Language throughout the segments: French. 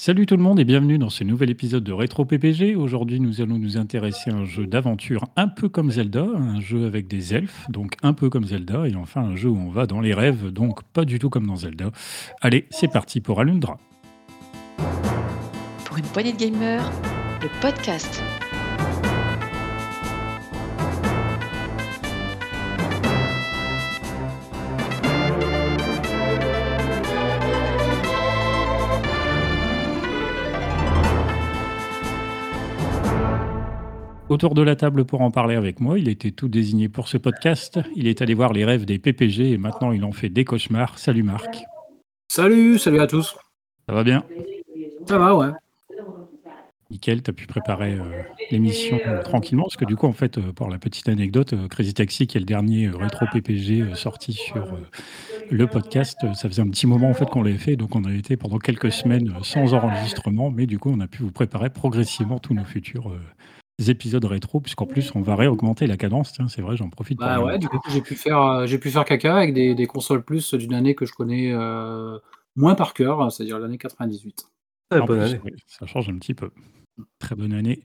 Salut tout le monde et bienvenue dans ce nouvel épisode de Rétro PPG. Aujourd'hui, nous allons nous intéresser à un jeu d'aventure un peu comme Zelda, un jeu avec des elfes, donc un peu comme Zelda, et enfin un jeu où on va dans les rêves, donc pas du tout comme dans Zelda. Allez, c'est parti pour Alundra. Pour une poignée de gamers, le podcast. Autour de la table pour en parler avec moi, il était tout désigné pour ce podcast. Il est allé voir les rêves des PPG et maintenant il en fait des cauchemars. Salut Marc. Salut, salut à tous. Ça va bien? Ça va, ouais. Nickel, tu as pu préparer euh, l'émission euh, tranquillement parce que du coup, en fait, euh, pour la petite anecdote, euh, Crazy Taxi, qui est le dernier rétro PPG sorti sur le podcast, ça faisait un petit moment en fait qu'on l'avait fait, donc on a été pendant quelques semaines sans enregistrement, mais du coup, on a pu vous préparer progressivement tous nos futurs épisodes rétro, puisqu'en plus, on va réaugmenter la cadence. Tiens, c'est vrai, j'en profite. Bah pour- ouais, du coup, j'ai pu faire, euh, j'ai pu faire caca avec des, des consoles plus d'une année que je connais euh, moins par cœur, c'est-à-dire l'année 98. En plus, oui, ça change un petit peu. Très bonne année.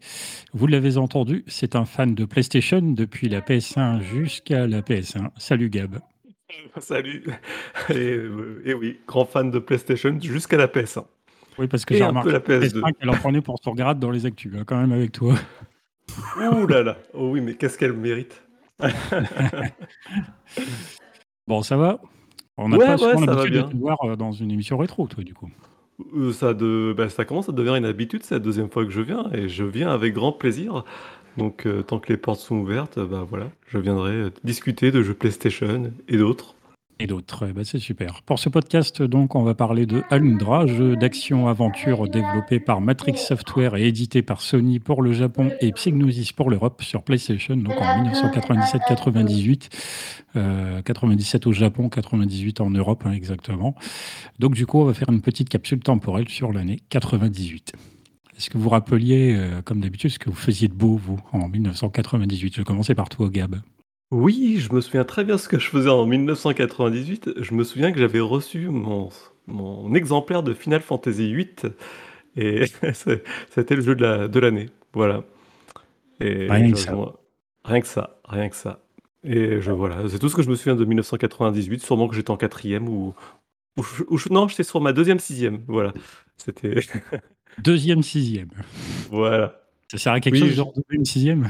Vous l'avez entendu, c'est un fan de PlayStation depuis la PS1 jusqu'à la PS1. Salut Gab. Salut. Et, euh, et oui, grand fan de PlayStation jusqu'à la PS1. Oui, parce que j'ai remarqué la que PS2. PS5, elle en prenait pour son grade dans les actus, hein, quand même avec toi. Ouh là là. Oh oui, mais qu'est-ce qu'elle mérite. Bon, ça va On n'a Ouais, pas souvent l'habitude de te voir euh, dans une émission rétro, toi, du coup. Euh, Ça, de, bah, ça commence à devenir une habitude, c'est la deuxième fois que je viens et je viens avec grand plaisir. Donc, euh, tant que les portes sont ouvertes, bah voilà, je viendrai discuter de jeux PlayStation et d'autres. Et d'autres, eh ben, c'est super. Pour ce podcast, donc, on va parler de Alundra, jeu d'action-aventure développé par Matrix Software et édité par Sony pour le Japon et Psygnosis pour l'Europe sur PlayStation, donc en 1997-98. Euh, 97 au Japon, 98 en Europe, hein, exactement. Donc, du coup, on va faire une petite capsule temporelle sur l'année 98. Est-ce que vous vous rappeliez, euh, comme d'habitude, ce que vous faisiez de beau, vous, en 1998 Je vais commencer par toi, Gab. Oui, je me souviens très bien ce que je faisais en 1998. Je me souviens que j'avais reçu mon, mon exemplaire de Final Fantasy VIII et c'est- c'était le jeu de la- de l'année. Voilà. Et Rien que je ça. Rien que ça, rien que ça. Et je voilà, c'est tout ce que je me souviens de 1998. Sûrement que j'étais en quatrième ou, ou, je- ou je- non, j'étais sur ma deuxième sixième. Voilà. C'était Deuxième, sixième. voilà. Ça sert à quelque Oui, chose, je- genre une sixième?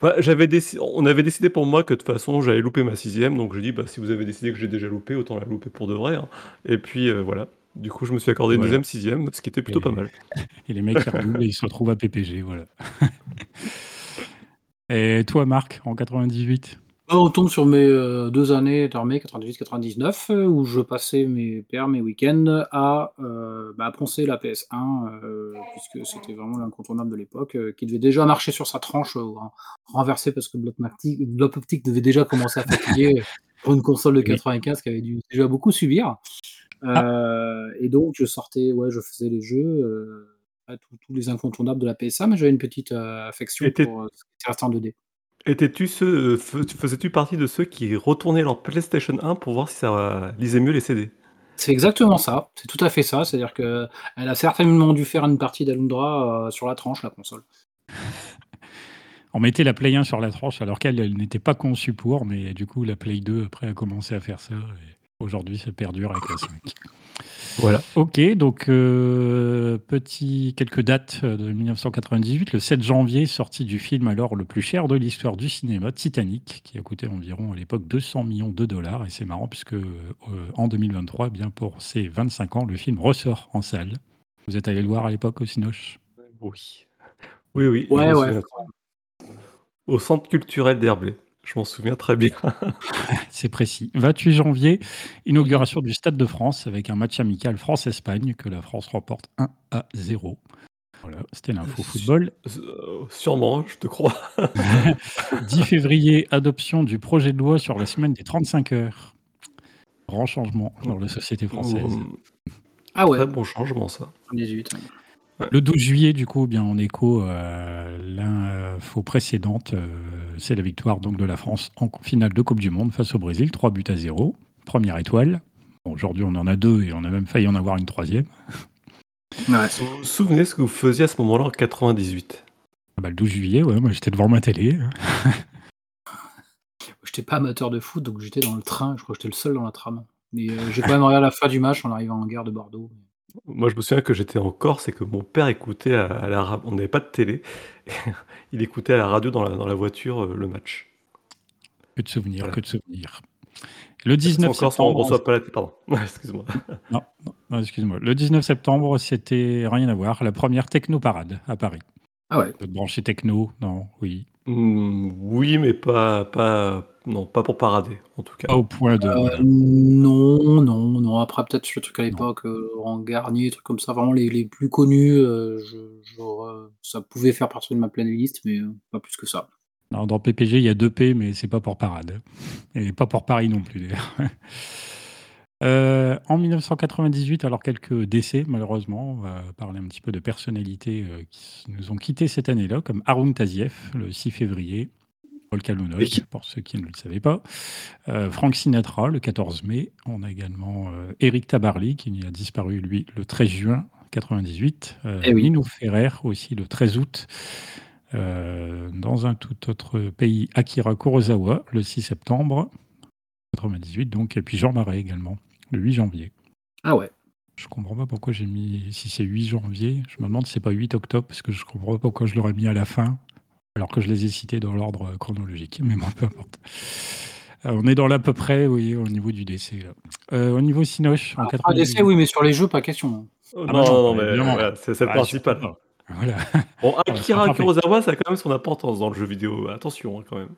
Bah, j'avais déci- on avait décidé pour moi que de toute façon j'allais louper ma sixième, donc j'ai dit bah si vous avez décidé que j'ai déjà loupé, autant la louper pour de vrai. hein. Et puis euh, voilà. Du coup je me suis accordé une Voilà. deuxième sixième, ce qui était plutôt Et- pas mal. Et les mecs redoublent et ils se retrouvent à PPG, voilà. Et toi, Marc, en 98 Là, on tombe sur mes euh, deux années d'armée, 98-99, euh, où je passais mes pères, mes week-ends à, euh, bah, poncer la PS1, euh, puisque c'était vraiment l'incontournable de l'époque, qui devait déjà marcher sur sa tranche, ren- renversée parce que Bloc Optic, Bloc Optic devait déjà commencer à fatiguer pour une console de Oui. 95 qui avait dû déjà beaucoup subir. Euh, et donc, je sortais, ouais, je faisais les jeux, tous les incontournables de la PS1, mais j'avais une petite affection pour ce qui restait en 2D. Étais-tu ceux, euh, fais- faisais-tu partie de ceux qui retournaient leur PlayStation 1 pour voir si ça euh, lisait mieux les CD? C'est exactement ça, c'est tout à fait ça. C'est-à-dire qu'elle a certainement dû faire une partie d'Alundra euh, sur la tranche, la console. On mettait la Play 1 sur la tranche alors qu'elle elle n'était pas conçue pour, mais du coup, la Play 2 après a commencé à faire ça. Et aujourd'hui, ça perdure avec la 5. Voilà. Ok, donc euh, petit, quelques dates euh, de 1998. Le 7 janvier, sortie du film alors le plus cher de l'histoire du cinéma, Titanic, qui a coûté environ à l'époque 200 millions de dollars. Et c'est marrant puisque euh, en 2023, eh bien pour ses 25 ans, le film ressort en salle. Vous êtes allé le voir à l'époque au Cinoche? Oui. Oui, oui. Ouais, ouais. Au centre culturel d'Herblay. Je m'en souviens très bien. C'est précis. 28 janvier, inauguration du Stade de France avec un match amical France-Espagne que la France remporte 1 à 0. Voilà, c'était l'info football. Euh, sûrement, je te crois. 10 février, adoption du projet de loi sur la semaine des 35 heures. Grand changement dans la société française. Mmh, Ah ouais, Très bon changement ça. 18. Le 12 juillet, du coup, bien en écho à l'info précédente, euh, c'est la victoire donc de la France en finale de Coupe du Monde face au Brésil, 3 buts à 0. Première étoile. Bon, Aujourd'hui, on en a deux et on a même failli en avoir une troisième. Ouais. Vous vous souvenez ce que vous faisiez à ce moment-là en 98 Ah bah, le 12 juillet, ouais, moi j'étais devant ma télé. J'étais pas amateur de foot, donc j'étais dans le train. Je crois que j'étais le seul dans la tram. Mais euh, j'ai quand même regardé la fin du match en arrivant en gare de Bordeaux. Moi, je me souviens que j'étais en Corse et que mon père écoutait à, à la ra- On n'avait pas de télé. Il écoutait à la radio dans la, dans la voiture euh, le match. Que de souvenirs, Voilà. que de souvenirs. Le 19 en Corse, on septembre. reçoit pas la télé. Pardon, excuse-moi. Non, non, non, excuse-moi. Le 19 septembre, c'était rien à voir. La première techno-parade à Paris. Ah ouais. Votre branché techno, non, oui. Hmm, oui, mais pas, pas, non, pas pour parader, en tout cas. Pas au point de. Euh, non, non, non. Après, peut-être le truc à l'époque, euh, en Garnier, trucs comme ça, vraiment les, les plus connus, euh, je- genre, euh, ça pouvait faire partie de ma playlist, mais euh, pas plus que ça. Non, dans PPG, il y a deux P, mais c'est pas pour parade. Et pas pour Paris non plus, d'ailleurs. Euh, en 1998, alors quelques décès, malheureusement, on va parler un petit peu de personnalités euh, qui nous ont quittés cette année-là, comme Arun Taziev, le 6 février, Paul Kalonov, Oui. pour ceux qui ne le savaient pas, euh, Frank Sinatra, le 14 mai, on a également euh, Eric Tabarly, qui a disparu, lui, le 13 juin 98, euh, Eh oui. Nino Ferrer, aussi le 13 août, euh, dans un tout autre pays, Akira Kurosawa, le 6 septembre 98, donc, et puis Jean Marais également, le 8 janvier. Ah ouais. Je comprends pas pourquoi j'ai mis, si c'est 8 janvier, je me demande si c'est pas 8 octobre, parce que je comprends pas pourquoi je l'aurais mis à la fin, alors que je les ai cités dans l'ordre chronologique, mais bon, peu importe. Euh, on est dans l'à peu près, oui, au niveau du décès. Là. Euh, au niveau Sinoche, en Après, 98. décès, oui, mais sur les jeux, pas question. Oh, Ah non, bah non, non, mais voilà, c'est le Ah, principal. Voilà. Bon, Akira Kurosawa, ça a quand même son importance dans le jeu vidéo. Attention, hein, quand même.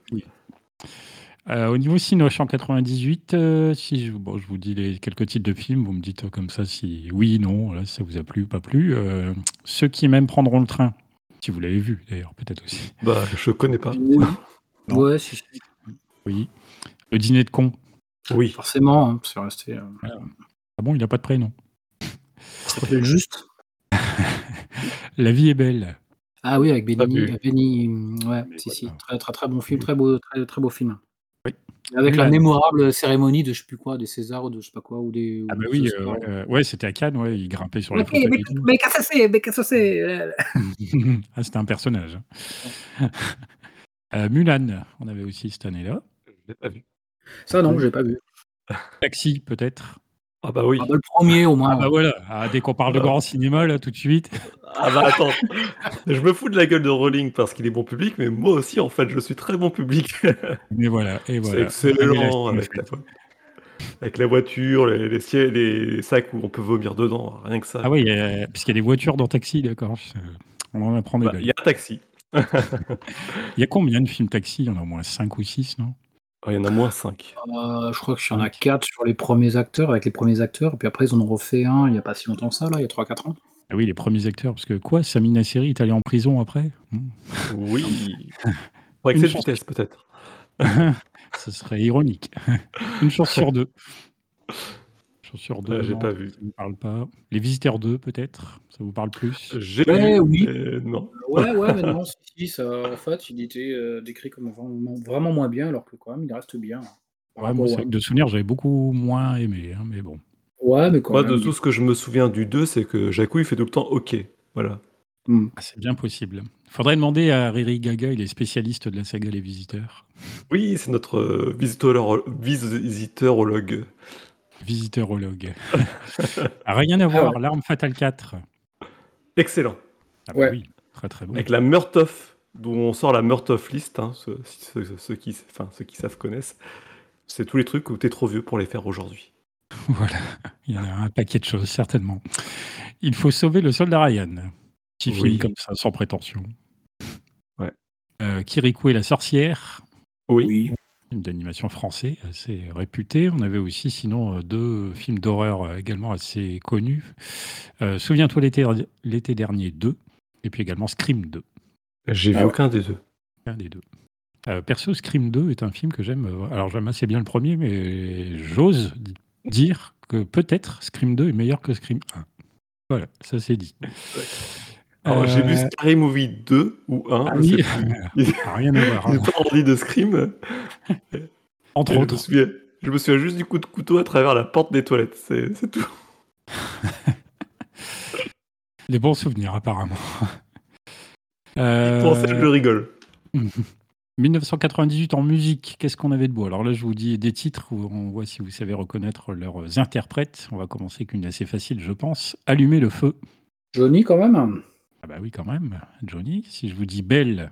Euh, au niveau Sinoche en 98, euh, si je, bon, je vous dis les quelques titres de films, vous me dites comme ça si oui, non, là, ça vous a plu, pas plu. Euh, ceux qui même prendront le train, si vous l'avez vu d'ailleurs, peut-être aussi. Bah, je connais pas. Oui. Non. Ouais, si, si. Oui. Le dîner de con. Oui. forcément, hein, c'est resté. euh, Ah bon, il n'a pas de prénom. ça s'appelle juste. La vie est belle. Ah oui, avec Benny. euh, Benny, ouais, si, si. Très, très, très bon film, très beau, très, très beau film. Oui. Avec la mémorable cérémonie de je sais plus quoi, des Césars ou de je sais pas quoi, ou des. Ah bah oui, euh, ouais, euh, ouais, c'était à Cannes, ouais, il grimpait sur les mais, mais qu'est-ce que c'est Mais qu'est-ce que c'est ah, c'était un personnage. hein. Euh, Mulan, on avait aussi cette année-là. Je l'ai pas vu. Ça, non, j'ai pas vu. Taxi, peut-être. Ah bah oui. Ah bah, le premier, au moins. Ah bah voilà, ah, dès qu'on parle de grand cinéma, là, tout de suite. Ah bah attends, je me fous de la gueule de Rowling parce qu'il est bon public, mais moi aussi en fait je suis très bon public. Mais voilà, et voilà. C'est excellent avec la, faite. avec la voiture, les, les, sacs où on peut vomir dedans, rien que ça. Ah oui, euh, parce qu'il y a des voitures dans Taxi, d'accord. On en apprend des Bah. Il y a un taxi. Il y a combien de films Taxi? Il y en a au moins 5 ou 6, non? Oh, il y en a moins 5. Euh, je crois qu'il y en a quatre sur les premiers acteurs, avec les premiers acteurs, et puis après, ils en ont refait un il y a pas si longtemps que ça, là, il y a 3-4 ans. Ah oui, les premiers acteurs, parce que quoi Samina Seri est allé en prison après? Oui. Pour excès de chance. vitesse peut-être. Ce serait ironique. Une chance sur deux. Sur deux. Euh, j'ai pas vu. Ça ne vous parle pas. Les Visiteurs 2, peut-être Ça vous parle plus J'ai Ouais, vu, oui. mais non. Ouais, ouais, mais non, si, si, ça, en fait, il était euh, décrit comme vraiment, vraiment moins bien, alors que quand même, il reste bien. Ouais, moi, au c'est vrai que de souvenir, j'avais beaucoup moins aimé, hein, mais bon. Ouais, mais quand Moi, même. de tout ce que je me souviens du 2, c'est que Jacou il fait tout le temps OK. Voilà. Hmm. Ah, C'est bien possible. Faudrait demander à Riri Gaga, il est spécialiste de la saga Les Visiteurs. Oui, c'est notre euh, visiteur- visiteurologue. Visiteurologue. Ah, Rien à voir, L'arme fatale 4. Excellent. Ah bah Ouais. oui, très très bon. Avec la Murtoff, d'où on sort la Murtoff list, hein, ceux, ceux- ceux qui, enfin, ceux qui savent connaissent. C'est tous les trucs où t'es trop vieux pour les faire aujourd'hui. Voilà, il y en a un paquet de choses, certainement. Il faut sauver le soldat Ryan. Petit Oui. film comme ça, sans prétention. Ouais. Euh, Kirikou et la sorcière, Oui. Film d'animation français assez réputé. On avait aussi sinon euh, deux films d'horreur euh, également assez connus. Euh, Souviens-toi l'été l'été dernier 2, et puis également Scream 2. J'ai vu Ah ouais. aucun des deux. Un des deux. Euh, perso, Scream 2 est un film que j'aime. Alors, j'aime assez bien le premier, mais j'ose di- dire que peut-être Scream 2 est meilleur que Scream 1. Voilà, ça c'est dit. Alors, j'ai vu Euh, Scary Movie 2 ou 1. ah oui. Il ah, rien à voir. il hein. pas envie de Scream. Entre Et je, me autres. souviens, je me souviens juste du coup de couteau à travers la porte des toilettes. C'est c'est tout. Des bons souvenirs, apparemment. Pour ça, je rigole. 1998 en musique, qu'est-ce qu'on avait de beau? Alors là, je vous dis des titres où on voit si vous savez reconnaître leurs interprètes. On va commencer avec une assez facile, je pense. Allumer le feu. Johnny, quand même. Ah bah oui, quand même. Johnny, si je vous dis Belle.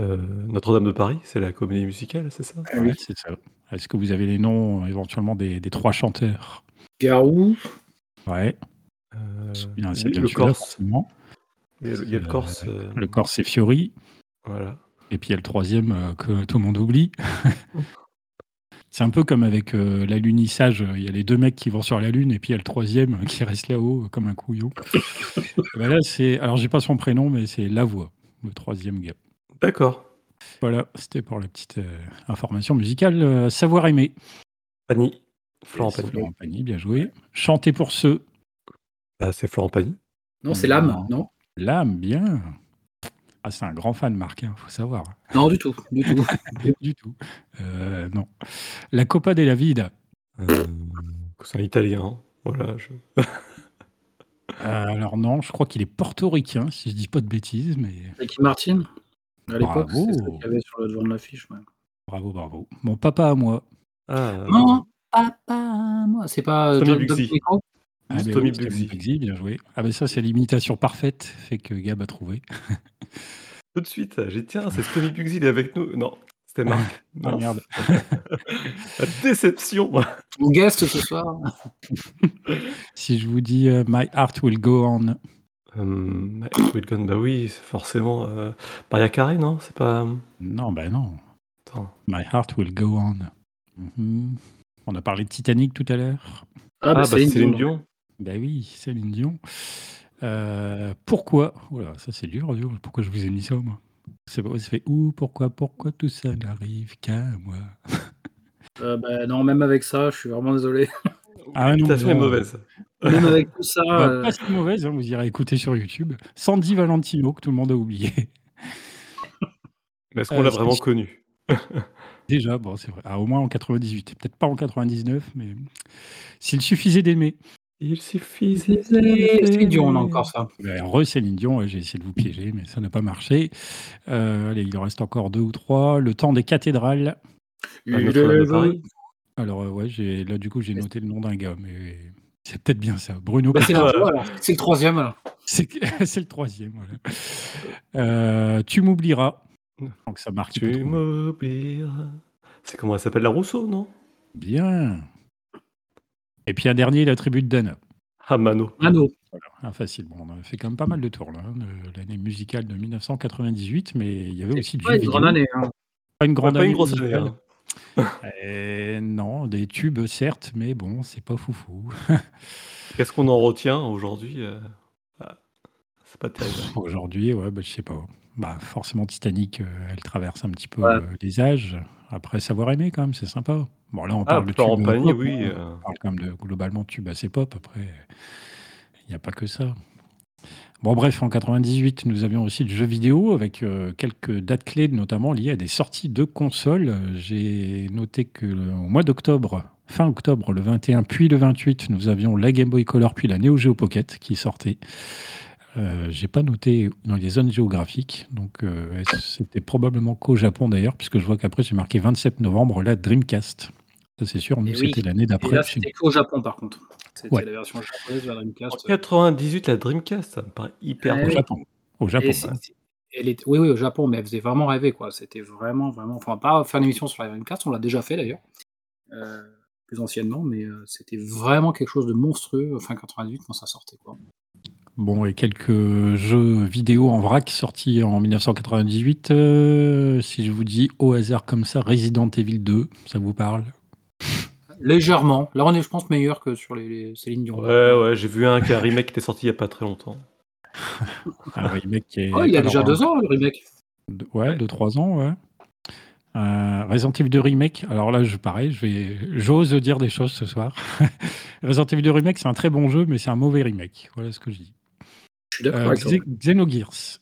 Euh, Notre-Dame de Paris, c'est la comédie musicale, c'est ça? Ah oui, c'est ça. Est-ce que vous avez les noms éventuellement des, des trois chanteurs? Garou. Ouais. Euh, Bien, le celui-là, Corse. forcément. Il y a, il y a le Euh, Corse. euh, Le Corse, c'est Fiori. Voilà. Et puis il y a le troisième euh, que tout le monde oublie. C'est un peu comme avec euh, l'alunissage. Il y a les deux mecs qui vont sur la Lune et puis il y a le troisième qui reste là-haut euh, comme un couillon. Ben là, c'est. Alors, j'ai pas son prénom, mais c'est Lavoie, le troisième gars. D'accord. Voilà, c'était pour la petite euh, information musicale. Euh, savoir aimer. Pagny. Florent Pagny. Florent Pagny, bien joué. Chanter pour ceux. Bah, c'est Florent Pagny. Non, c'est l'âme, non? L'âme, bien. Ah, c'est un grand fan, Marc, il faut savoir. Non, du tout, du tout. du tout. Euh, non. La Copa della Vida. Euh, c'est un italien. Voilà. je- Euh, alors non, je crois qu'il est portoricain, si je dis pas de bêtises, mais Ricky Martin À l'époque, Bravo. c'est ça qu'il y avait sur le devant de l'affiche. ouais. bravo, bravo. Mon papa à moi. Ah, euh, Non, papa, moi. C'est pas euh, John. Ah, mais Tommy oui, c'est Bugsy. Bugsy, bien joué. Ah ben ça, c'est l'imitation parfaite, fait que Gab a trouvé. tout de suite, j'ai dit, tiens, c'est Tommy Bugsy, il est avec nous. Non, c'était Marc. Ah merde. La déception. Mon guest ce soir. Si je vous dis euh, My Heart Will Go On, Euh, Will Gun, bah oui, c'est forcément. Euh, Maria Carey, non? C'est pas. non, ben non. Attends. My Heart Will Go On. Mhm. On a parlé de Titanic tout à l'heure. Ah, bah, bah, Céline Céline Dion. Ben oui, Céline Dion. Euh, pourquoi? Voilà, ça c'est dur, dur. Pourquoi je vous ai mis ça, moi? C'est pas- ça fait où Pourquoi Pourquoi tout ça n'arrive qu'à moi? Euh, bah, non, même avec ça, je suis vraiment désolé. Ah non, est non. mauvaise. Même avec tout ça. Bah, euh, Pas si mauvaise, hein, vous irez écouter sur YouTube. Sandy Valentino, que tout le monde a oublié. Mais est-ce qu'on Euh, l'a c'est- vraiment connu? Déjà, bon, c'est vrai. Ah, au moins en 98. Peut-être pas en 99, mais s'il suffisait d'aimer. Il suffit. Céline Dion, on a encore ça. Ben, Re Céline Dion, ouais, j'ai essayé de vous piéger, mais ça n'a pas marché. Euh, allez, il en reste encore deux ou trois. Le temps des cathédrales. Notre-Dame de Paris. Alors, euh, ouais, j'ai, là, du coup, j'ai noté le nom d'un gars, mais c'est peut-être bien ça. Bruno Bah, c'est le troisième. alors. C'est, c'est le troisième. voilà. Euh, tu m'oublieras. Donc, ça marque. faut Tu m'oublieras. C'est comment elle s'appelle La Rousseau, non? Bien. Et puis un dernier, la tribu de Dana. Ah, Mano. Mano. Ah, facile. Bon, on a fait quand même pas mal de tours là, hein, de l'année musicale de 1998, mais il y avait aussi du Ouais, une vidéo. grande année. hein. Pas une grande pas une année grosse année. hein. Euh, non, des tubes certes, mais bon, c'est pas foufou. Qu'est-ce qu'on en retient aujourd'hui euh, ah, C'est pas terrible. Aujourd'hui, ouais, bah, je sais pas. Bah, forcément, Titanic, euh, elle traverse un petit peu Ouais. euh, les âges. Après, savoir aimer quand même, c'est sympa. Bon, là, on Ah, parle de pop, oui, hein. euh. On parle quand même de globalement de tubes assez pop. Après, il n'y a pas que ça. Bon, bref, en 98, nous avions aussi le jeu vidéo avec euh, quelques dates clés, notamment liées à des sorties de consoles. J'ai noté que le- au mois d'octobre, fin octobre, le 21, puis le 28, nous avions la Game Boy Color, puis la Neo Geo Pocket qui sortait. Euh, J'ai pas noté dans les zones géographiques, donc euh, c'était probablement qu'au Japon d'ailleurs, puisque je vois qu'après j'ai marqué 27 novembre la Dreamcast. Ça c'est sûr, nous oui. c'était l'année Et d'après. là, c'était qu'au Japon, par contre. C'était Ouais. la version japonaise de la En Dreamcast. 98, la Dreamcast, ça me paraît hyper Ouais. Au. Japon. Au Japon. Et c'est- c'est- elle était- oui, oui, au Japon, mais elle faisait vraiment rêver, quoi. C'était vraiment, vraiment. Enfin, pas faire une émission sur la Dreamcast, on l'a déjà fait d'ailleurs, euh, plus anciennement, mais euh, c'était vraiment quelque chose de monstrueux, fin 98, quand ça sortait, quoi. Bon, et quelques jeux vidéo en vrac sortis en 1998. euh, si je vous dis au hasard comme ça, Resident Evil 2, ça vous parle? Légèrement. Là, on est, je pense, meilleur que sur les, les Céline Dion. Ouais, ouais, j'ai vu un, qui a un remake qui était sorti il y a pas très longtemps. Un remake qui est. Oh, il y a déjà deux ans, le remake. de- ouais, deux, trois ans, ouais. Euh, Resident Evil 2 Remake, alors là, je, pareil, je vais, j'ose dire des choses ce soir. Resident Evil 2 Remake, c'est un très bon jeu, mais c'est un mauvais remake. Voilà ce que je dis. Je suis d'accord Euh, avec toi. Xe- Xenogears.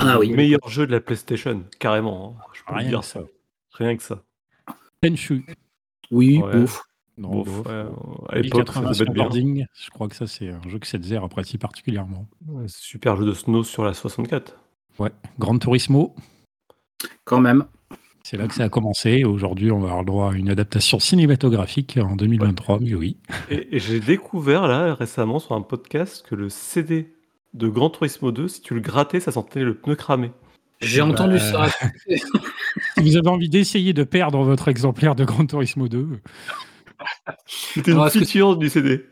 Ah oui. Meilleur jeu de la PlayStation, carrément. hein. Je peux Rien dire que ça. ça. Rien que ça. Tenchu. Oui, Ouais. ouf. Non, bof. ouais, à l'époque, ça 1080 devait être bien. snowboarding, je crois que ça, c'est un jeu que Setzer apprécie particulièrement. Ouais, super jeu de snow sur la 64. Ouais. Gran Turismo, Quand même. c'est là que ça a commencé. Aujourd'hui, on va avoir le droit à une adaptation cinématographique en 2023, mais oui. Et, et j'ai découvert là récemment sur un podcast que le CD de Gran Turismo 2, si tu le grattais, ça sentait le pneu cramé. J'ai Bah, entendu ça. Si vous avez envie d'essayer de perdre votre exemplaire de Gran Turismo 2, C'était une que- feature du CD.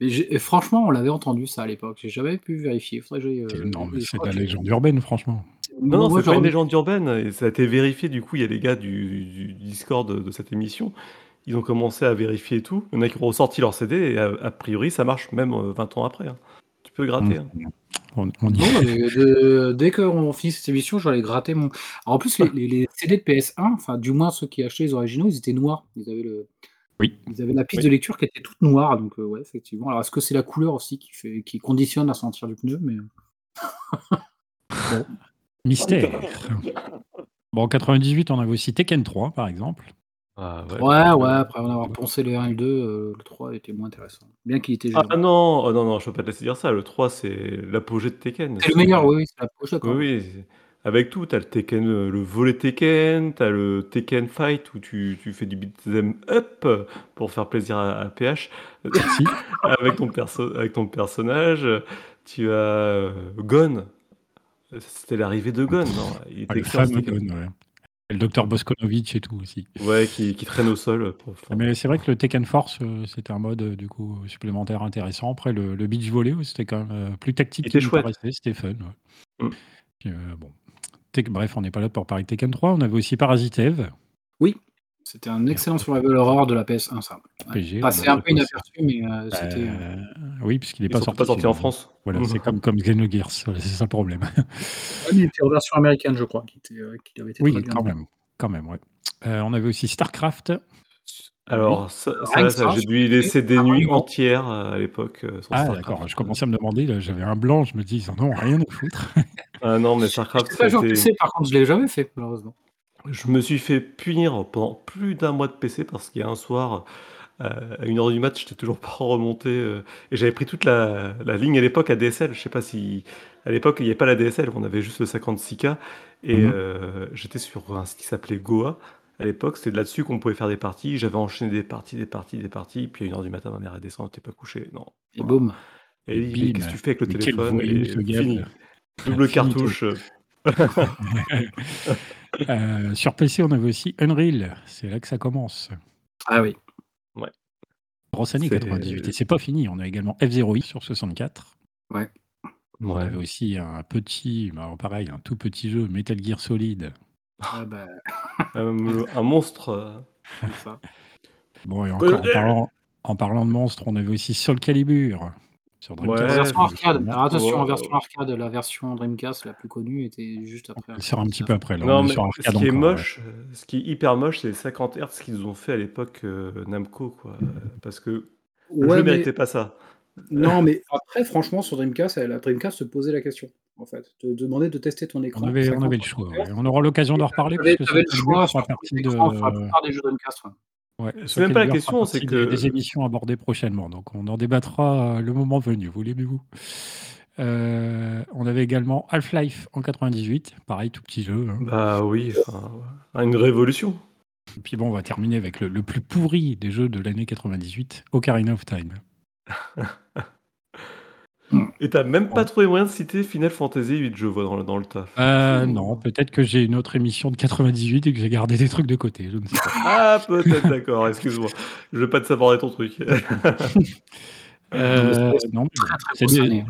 Et franchement, on l'avait entendu ça à l'époque. J'ai jamais pu vérifier. Faudrait que j'aille, euh, c'est- non, mais c'est la légende urbaine, franchement. Non, non, c'est pas une légende urbaine. Et ça a été vérifié. Du coup, il y a les gars du, du Discord de, de cette émission. Ils ont commencé à vérifier et tout. Il y en a qui ont ressorti leur CD et a, a priori, ça marche même euh, 20 ans après. hein. Peux gratter. hein. On, on y- Non, mais de- dès qu'on finit cette émission, je vais aller gratter mon. Alors, en plus, les, les- les CD de PS1, enfin, du moins ceux qui achetaient les originaux, ils étaient noirs. Ils avaient, le... Oui. ils avaient la piste Oui. de lecture qui était toute noire. Donc, euh, ouais, effectivement. Alors, est-ce que c'est la couleur aussi qui, fait... qui conditionne à sentir du pneu mais... Mystère. Bon, en 98, on avait aussi Tekken 3, par exemple. Ah, Ouais, ouais, après en avoir poncé le 1 et le 2, euh, le 3 était moins intéressant. Bien qu'il était. Ah non, oh non, non, je peux pas te laisser dire ça. Le 3, c'est l'apogée de Tekken. c'est le meilleur, oui, oui, c'est la d'accord. Oui, oui. Avec tout, t'as le Tekken, euh, le volet Tekken, t'as le Tekken Fight où tu, tu fais du beat'em up pour faire plaisir à, à PH Merci. avec ton perso, avec ton personnage. Tu as euh, Gon. C'était l'arrivée de Gon, non? Il Ah, était le excellent, ce fameux Tekken. Gon, ouais. Le docteur Boskonovitch et tout aussi. Ouais, qui, qui traîne au sol. Ah, Mais c'est vrai que le Tekken Force, euh, c'était un mode euh, du coup supplémentaire intéressant. Après, le, le beach volley, c'était quand même euh, plus tactique Il était qu'il ne chouette. C'était fun. ouais. Mm. Puis, euh, bon. Bref, on n'est pas là pour parler de Tekken 3. On avait aussi Parasite Eve. C'était un excellent survival horror de la PS1, ça. Ouais. Passé un peu inaperçu, mais euh, c'était. euh, Euh, oui, puisqu'il n'est pas sorti. pas sortis chez en. France. Voilà, c'est comme, comme Xenogears. C'est ça le problème. ouais, mais il était en version américaine, je crois, qui, était, euh, qui avait été oui, très bien. quand même. Quand même, ouais. Euh, on avait aussi StarCraft. Alors, ça, j'ai je dû y laisser des nuits entières à l'époque euh, Ah, d'accord. Je commençais à me demander, là, j'avais un blanc, je me dis, ils en ont rien à foutre. Ah non, mais Je StarCraft, sais pas PC, par contre, je l'ai jamais fait, malheureusement. Je me suis fait punir pendant plus d'un mois de PC parce qu'il y a un soir, euh, à une heure du match, j'étais toujours pas remonté euh, et j'avais pris toute la, la ligne à l'époque à DSL. Je sais pas si à l'époque il n'y avait pas la DSL, on avait juste le 56K et Mhm. euh, j'étais sur un site qui s'appelait Goa. À l'époque, c'était là-dessus qu'on pouvait faire des parties. J'avais enchaîné des parties, des parties, des parties. Puis à une heure du matin, ma mère a descendu, t'es pas couché. Non. Et boum. Et elle dit, mais bim. qu'est-ce que tu fais avec le Mais quel téléphone? voyou, Et ce gars. fini. Double cartouche. Euh, sur PC, on avait aussi Unreal. C'est là que ça commence. Ah oui. Grosse année C'est- 98. Et c'est pas fini. On a également F-Zero sur 64. On Ouais. avait aussi un petit, bah, alors pareil, un tout petit jeu, Metal Gear Solid. Ah bah, Euh, un monstre. euh, c'est ça. Bon, et encore, en Euh, parlant, en parlant de monstres, on avait aussi Soul Calibur sur Dreamcast. Version arcade. Alors attention, en Ouais. version arcade, la version Dreamcast la plus connue était juste après. Elle sort un petit peu après. Là, Non, mais sur ce arcade qui est encore, moche, ce qui est hyper moche, c'est les 50 Hz qu'ils ont fait à l'époque euh, Namco, quoi. Parce que le Ouais, jeu mais- méritait pas ça. Non, mais après, franchement, sur Dreamcast, la Dreamcast se posait la question, en fait. Te demander de tester ton écran. On avait, on 50 avait le choix. ouais. On aura l'occasion d'en reparler parce que le choix sur partie tous les de. la plupart des jeux Dreamcast. Ouais. C'est même pas la question, c'est que- des émissions abordées prochainement. Donc on en débattra euh, le moment venu. Vous l'aimez-vous Euh, On avait également Half-Life en 98. Pareil, tout petit jeu. hein. Bah oui, une révolution. Et puis bon, on va terminer avec le, le plus pourri des jeux de l'année 98, Ocarina of Time. Et t'as même pas trouvé moyen de citer Final Fantasy 8, je vois dans le, dans le taf. Euh, non, peut-être que j'ai une autre émission de 98 et que j'ai gardé des trucs de côté. Je ne sais pas. Ah, peut-être, d'accord, excuse-moi. Je veux pas te savoir ton truc. Euh, non, c'est des-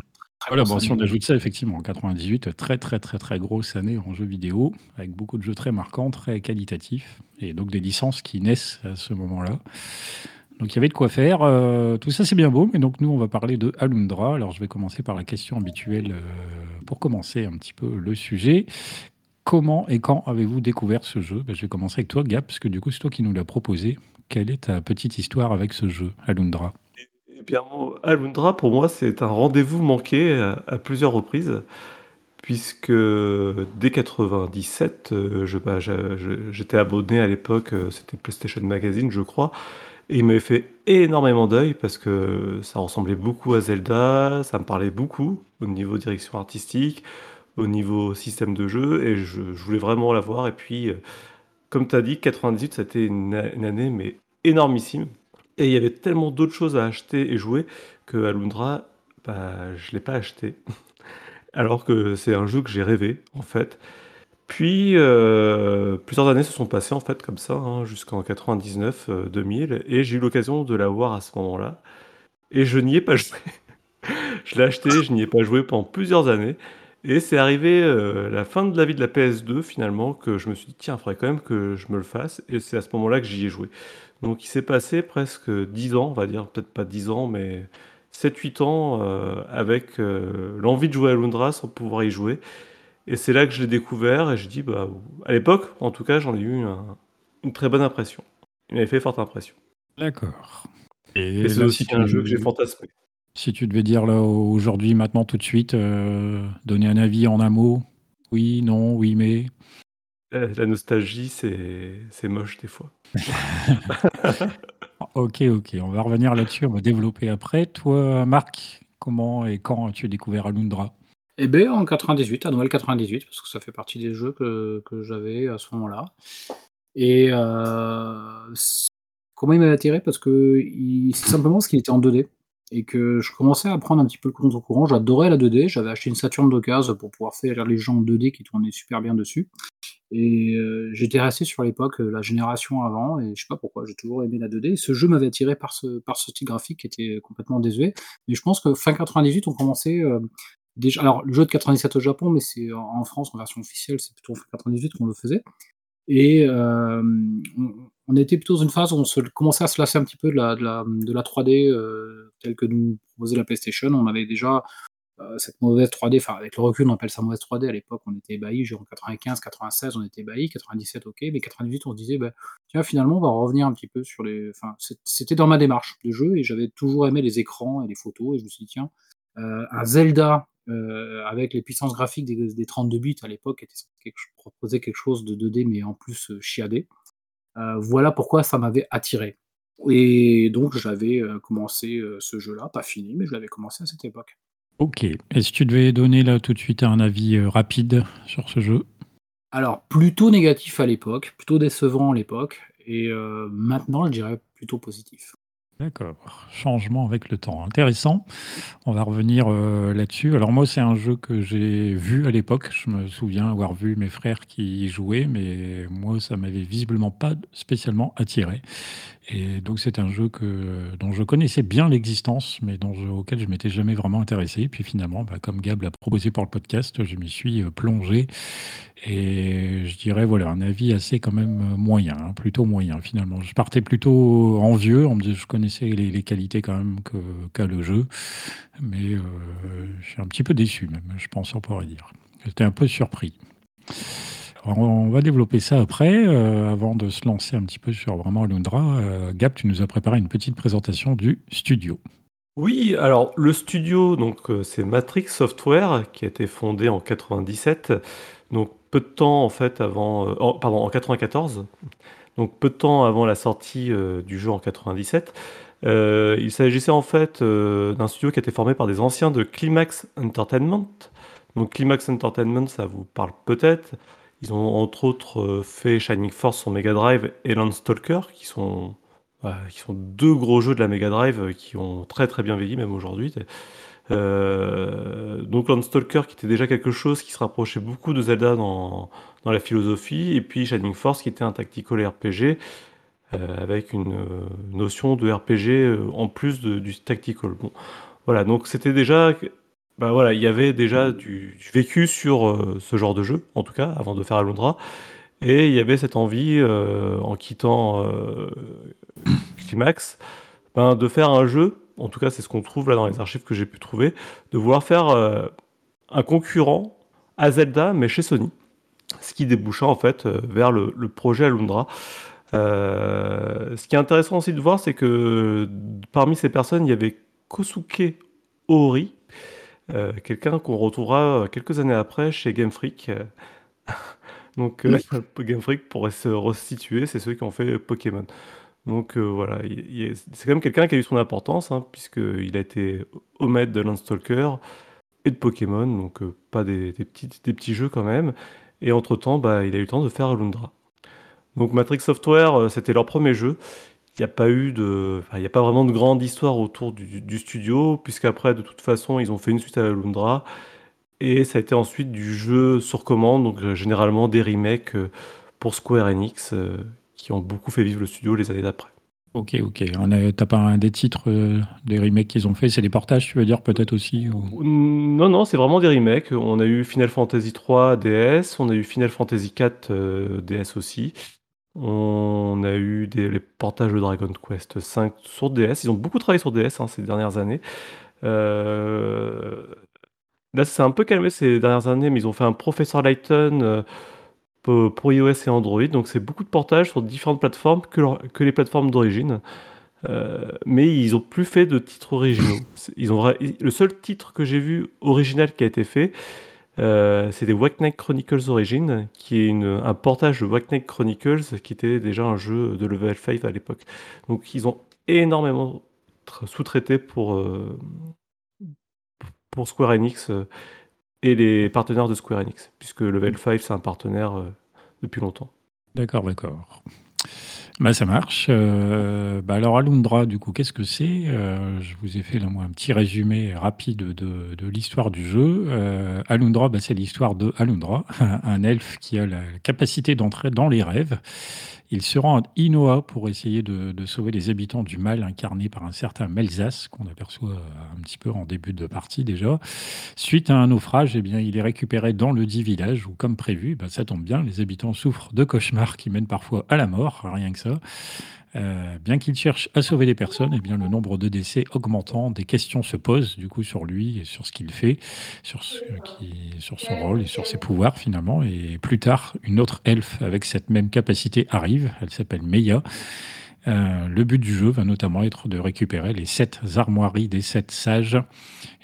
Voilà, bon, si on ajoute ça, effectivement, en 98, très très très très grosse année en jeux vidéo, avec beaucoup de jeux très marquants, très qualitatifs, et donc des licences qui naissent à ce moment-là. Donc il y avait de quoi faire. euh, tout ça c'est bien beau, mais donc nous on va parler de Alundra. Alors je vais commencer par la question habituelle euh, pour commencer un petit peu le sujet. Comment et quand avez-vous découvert ce jeu? Ben, Je vais commencer avec toi, Gap, parce que du coup c'est toi qui nous l'as proposé. Quelle est ta petite histoire avec ce jeu, Alundra? Eh bien, Alundra, pour moi, c'est un rendez-vous manqué à, plusieurs reprises, puisque dès 97, je bah, j'étais abonné à l'époque, c'était PlayStation Magazine, je crois et il m'avait fait énormément d'œil parce que ça ressemblait beaucoup à Zelda, ça me parlait beaucoup au niveau direction artistique, au niveau système de jeu et je voulais vraiment l'avoir et puis, comme tu as dit, 98, c'était une une année mais énormissime et il y avait tellement d'autres choses à acheter et jouer que Alundra, bah, je l'ai pas acheté. Alors que c'est un jeu que j'ai rêvé, en fait. Puis, euh, plusieurs années se sont passées, en fait, comme ça, hein, jusqu'en 99, 2000 euh, et j'ai eu l'occasion de l'avoir à ce moment-là et je n'y ai pas joué. Je l'ai acheté, je n'y ai pas joué pendant plusieurs années et c'est arrivé, euh, la fin de la vie de la PS2 finalement que je me suis dit: «Tiens, il faudrait quand même que je me le fasse» et c'est à ce moment-là que j'y ai joué. Donc il s'est passé presque 10 ans, on va dire, peut-être pas 10 ans, mais 7-8 ans, avec, l'envie de jouer à Lundra sans pouvoir y jouer et c'est là que je l'ai découvert et je dis, bah, à l'époque, en tout cas, j'en ai eu une très bonne impression. Il m'avait fait forte impression. D'accord et c'est aussi un jeu que j'ai fantasmé. Si tu devais dire là, aujourd'hui, maintenant, tout de suite, euh, donner un avis en un mot? Oui, non, oui, mais? la nostalgie, c'est moche des fois. OK, OK, on va revenir là-dessus, on va développer après. Toi, Marc, comment et quand as-tu découvert Alundra? Eh bien, en 98, à Noël 98, parce que ça fait partie des jeux que j'avais à ce moment-là et euh, comment il m'avait attiré? Parce que c'est simplement parce qu'il était en 2D et que je commençais à prendre un petit peu le contre-courant. J'adorais la 2D, j'avais acheté une Saturn d'occasion pour pouvoir faire les gens en 2D qui tournaient super bien dessus et j'étais resté sur l'époque, la génération avant et je sais pas pourquoi, j'ai toujours aimé la 2D. Ce jeu m'avait attiré par ce par ce style graphique qui était complètement désuet. Mais je pense que fin 98, on commençait, alors le jeu de 97 au Japon, mais c'est en France, en version officielle, c'est plutôt en fin 98 qu'on le faisait. Et on était plutôt dans une phase où on commençait à se lasser un petit peu de la de la de la 3D, telle que nous proposait la PlayStation. On avait déjà euh, cette mauvaise 3D, enfin avec le recul on appelle ça mauvaise 3D, à l'époque on était ébahis, en 95, 96 on était ébahis, 97 ok, mais 98 on se disait, bah, tiens finalement on va revenir un petit peu sur les... Enfin c'était dans ma démarche de jeu et j'avais toujours aimé les écrans et les photos et je me suis dit tiens, euh, un Zelda euh, avec les puissances graphiques des, 32 bits à l'époque était quelque, proposait quelque chose de 2D mais en plus chiadé. voilà pourquoi ça m'avait attiré. Et donc j'avais commencé ce jeu-là, pas fini, mais je l'avais commencé à cette époque. OK. Est-ce que tu devais donner là tout de suite un avis, euh, rapide sur ce jeu? Alors plutôt négatif à l'époque, plutôt décevant à l'époque et euh, maintenant je dirais plutôt positif. D'accord, changement avec le temps. Intéressant. On va revenir, euh, là-dessus. Alors moi, c'est un jeu que j'ai vu à l'époque. Je me souviens avoir vu mes frères qui y jouaient, mais moi, ça m'avait visiblement pas spécialement attiré et donc c'est un jeu que dont je connaissais bien l'existence, mais dont auquel je m'étais jamais vraiment intéressé. Puis finalement, bah, comme Gab l'a proposé pour le podcast, je m'y suis, euh, plongé et je dirais, voilà, un avis assez quand même, euh, moyen, hein, plutôt moyen finalement. Je partais plutôt envieux, on me disait je connaissais les qualités quand même qu'a le jeu, mais heu, je suis un petit peu déçu même, je pense on pourrait dire. J'étais un peu surpris. On va développer ça après, euh, avant de se lancer un petit peu sur vraiment Lundra. Euh, Gab, tu nous as préparé une petite présentation du studio. Oui, alors le studio, donc euh, c'est Matrix Software qui a été fondé en 97, donc peu de temps en fait avant, pardon en 94, donc peu de temps avant la sortie du jeu en 97. il s'agissait en fait d'un studio qui a été formé par des anciens de Climax Entertainment. Donc Climax Entertainment, ça vous parle peut-être. Ils ont entre autres euh, fait Shining Force sur Mega Drive et Landstalker, qui sont, qui sont deux gros jeux de la Mega Drive euh, qui ont très très bien vieilli, même aujourd'hui. Euh, donc Landstalker qui était déjà quelque chose qui se rapprochait beaucoup de Zelda dans, dans la philosophie, et puis Shining Force qui était un tactical RPG avec une notion de RPG en plus du tactical. Bon, voilà, donc c'était déjà bah, voilà, il y avait déjà du vécu sur, euh, ce genre de jeu, en tout cas, avant de faire Alundra et il y avait cette envie, euh, en quittant, euh, Climax, ben, de faire un jeu, en tout cas, c'est ce qu'on trouve là dans les archives que j'ai pu trouver, de vouloir faire, un concurrent à Zelda, mais chez Sony. Ce qui déboucha, en fait, vers le le projet Alundra. ce qui est intéressant aussi de voir, c'est que, parmi ces personnes, il y avait Kosuke Ori quelqu'un qu'on retrouvera quelques années après chez Game Freak. Donc Game Freak pourrait se restituer, c'est ceux qui ont fait Pokémon. Donc voilà, c'est quand même quelqu'un qui a eu son importance, hein, puisqu'il a été au maître de Landstalker et de Pokémon, donc pas des, petits, des petits jeux quand même. Et entre-temps, bah, il a eu le temps de faire Alundra. Donc Matrix Software, c'était leur premier jeu. Il n'y a pas eu de, il y a pas vraiment de grande histoire autour du, du studio, puisqu'après, de toute façon, ils ont fait une suite à Alundra. Et ça a été ensuite du jeu sur commande, donc généralement des remakes pour Square Enix qui ont beaucoup fait vivre le studio les années d'après. Ok, ok. T'as pas un des titres euh, des remakes qu'ils ont fait? C'est des portages, tu veux dire, peut-être aussi Non, non, c'est vraiment des remakes. On a eu Final Fantasy 3 DS, on a eu Final Fantasy 4 euh, DS aussi. On a eu les portages de Dragon Quest 5 sur DS. Ils ont beaucoup travaillé sur DS hein, ces dernières années. Euh, là, c'est un peu calmé ces dernières années, mais ils ont fait un Professor Lighton pour iOS et Android. Donc c'est beaucoup de portages sur différentes plateformes que, les plateformes d'origine. Euh, mais ils ont plus fait de titres originaux. Ils ont, le seul titre que j'ai vu original qui a été fait, euh, c'est des Wack Knight Chronicles Origin, qui est un portage de Wack Knight Chronicles, qui était déjà un jeu de level 5 à l'époque. Donc ils ont énormément sous-traité pour, euh, pour Square Enix et les partenaires de Square Enix, puisque Level 5, c'est un partenaire euh, depuis longtemps. D'accord, d'accord. Bah, ça marche. Euh, bah, alors, Alundra, du coup, qu'est-ce que c'est? Euh, Je vous ai fait là, moi, un petit résumé rapide de, de l'histoire du jeu. Alundra, bah, c'est l'histoire de Alundra, un elfe qui a la capacité d'entrer dans les rêves il se rend à Inoa pour essayer de, sauver les habitants du mal incarné par un certain Melzas, qu'on aperçoit euh, un petit peu en début de partie déjà. Suite à un naufrage, eh bien, il est récupéré dans le dit village où, comme prévu, bah, ça tombe bien, les habitants souffrent de cauchemars qui mènent parfois à la mort, rien que ça. Euh, bien qu'il cherche à sauver les personnes, eh bien, le nombre de décès augmentant, des questions se posent du coup sur lui et sur ce qu'il fait, sur, ce qui, sur son rôle et sur ses pouvoirs finalement. Et plus tard, une autre elfe avec cette même capacité arrive, elle s'appelle Meia. Euh, le but du jeu va notamment être de récupérer les sept armoiries des sept sages.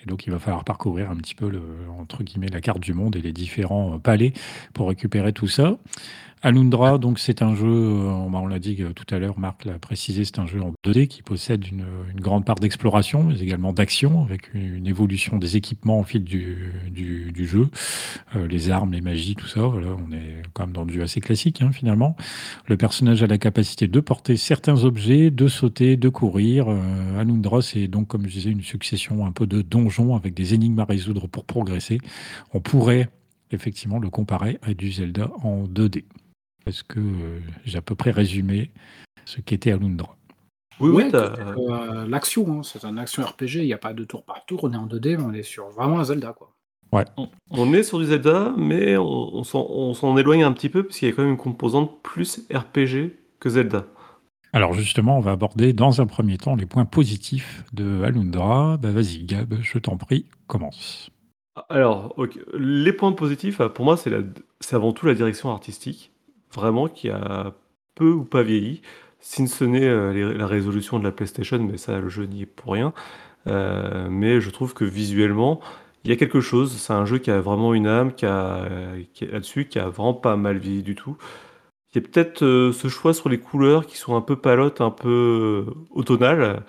Et donc, il va falloir parcourir un petit peu, entre guillemets, la carte du monde et les différents palais pour récupérer tout ça. Alundra, donc c'est un jeu, euh, on l'a dit euh, tout à l'heure, Marc l'a précisé, c'est un jeu en 2D qui possède une, grande part d'exploration, mais également d'action, avec une, évolution des équipements au fil du, du, jeu, euh, les armes, les magies, tout ça. Voilà, on est quand même dans du assez classique hein, finalement. Le personnage a la capacité de porter certains objets, de sauter, de courir. Alundra, c'est donc, comme je disais, une succession un peu de donjons avec des énigmes à résoudre pour progresser. On pourrait effectivement le comparer à du Zelda en 2D. Est-ce que euh, j'ai à peu près résumé ce qu'était Alundra? Oui, oui, euh, l'action, hein, c'est un action RPG, il n'y a pas de tour par tour, on est en 2D, on est sur vraiment un Zelda. Quoi. Ouais. On, est sur du Zelda, mais on, s'en éloigne un petit peu, parce qu'il y a quand même une composante plus RPG que Zelda. Alors justement, on va aborder dans un premier temps les points positifs de Alundra. Bah, vas-y Gab, je t'en prie, commence. Alors, les points positifs, pour moi, c'est avant tout la direction artistique vraiment qui a peu ou pas vieilli, si ce n'est euh, la résolution de la PlayStation, mais ça, le jeu n'y est pour rien. Euh, mais je trouve que visuellement, il y a quelque chose. C'est un jeu qui a vraiment une âme, qui a, là-dessus, qui a vraiment pas mal vieilli du tout. Il y a peut-être euh, ce choix sur les couleurs qui sont un peu palotes, un peu automnales,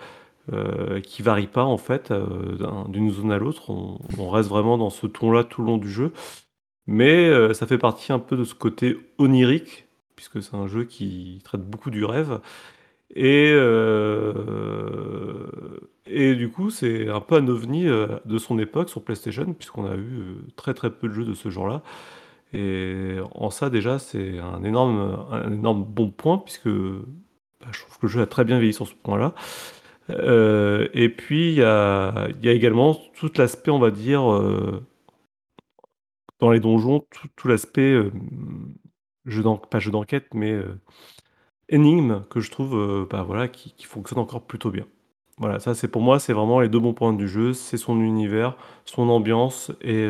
qui varient pas en fait d'une zone à l'autre. On, reste vraiment dans ce ton-là tout le long du jeu. Mais euh, ça fait partie un peu de ce côté onirique, puisque c'est un jeu qui traite beaucoup du rêve. Et, euh, et du coup, c'est un peu un ovni euh, de son époque sur PlayStation, puisqu'on a eu très très peu de jeux de ce genre-là. Et en ça, déjà, c'est un énorme, un énorme bon point, puisque bah, je trouve que le jeu a très bien vieilli sur ce point-là. et puis, il y a, également tout l'aspect, on va dire, dans les donjons, tout, l'aspect, euh, jeu pas jeu d'enquête, mais euh, énigme que je trouve euh, bah, voilà, qui, fonctionne encore plutôt bien. Voilà, ça c'est pour moi, c'est vraiment les deux bons points du jeu, c'est son univers, son ambiance et,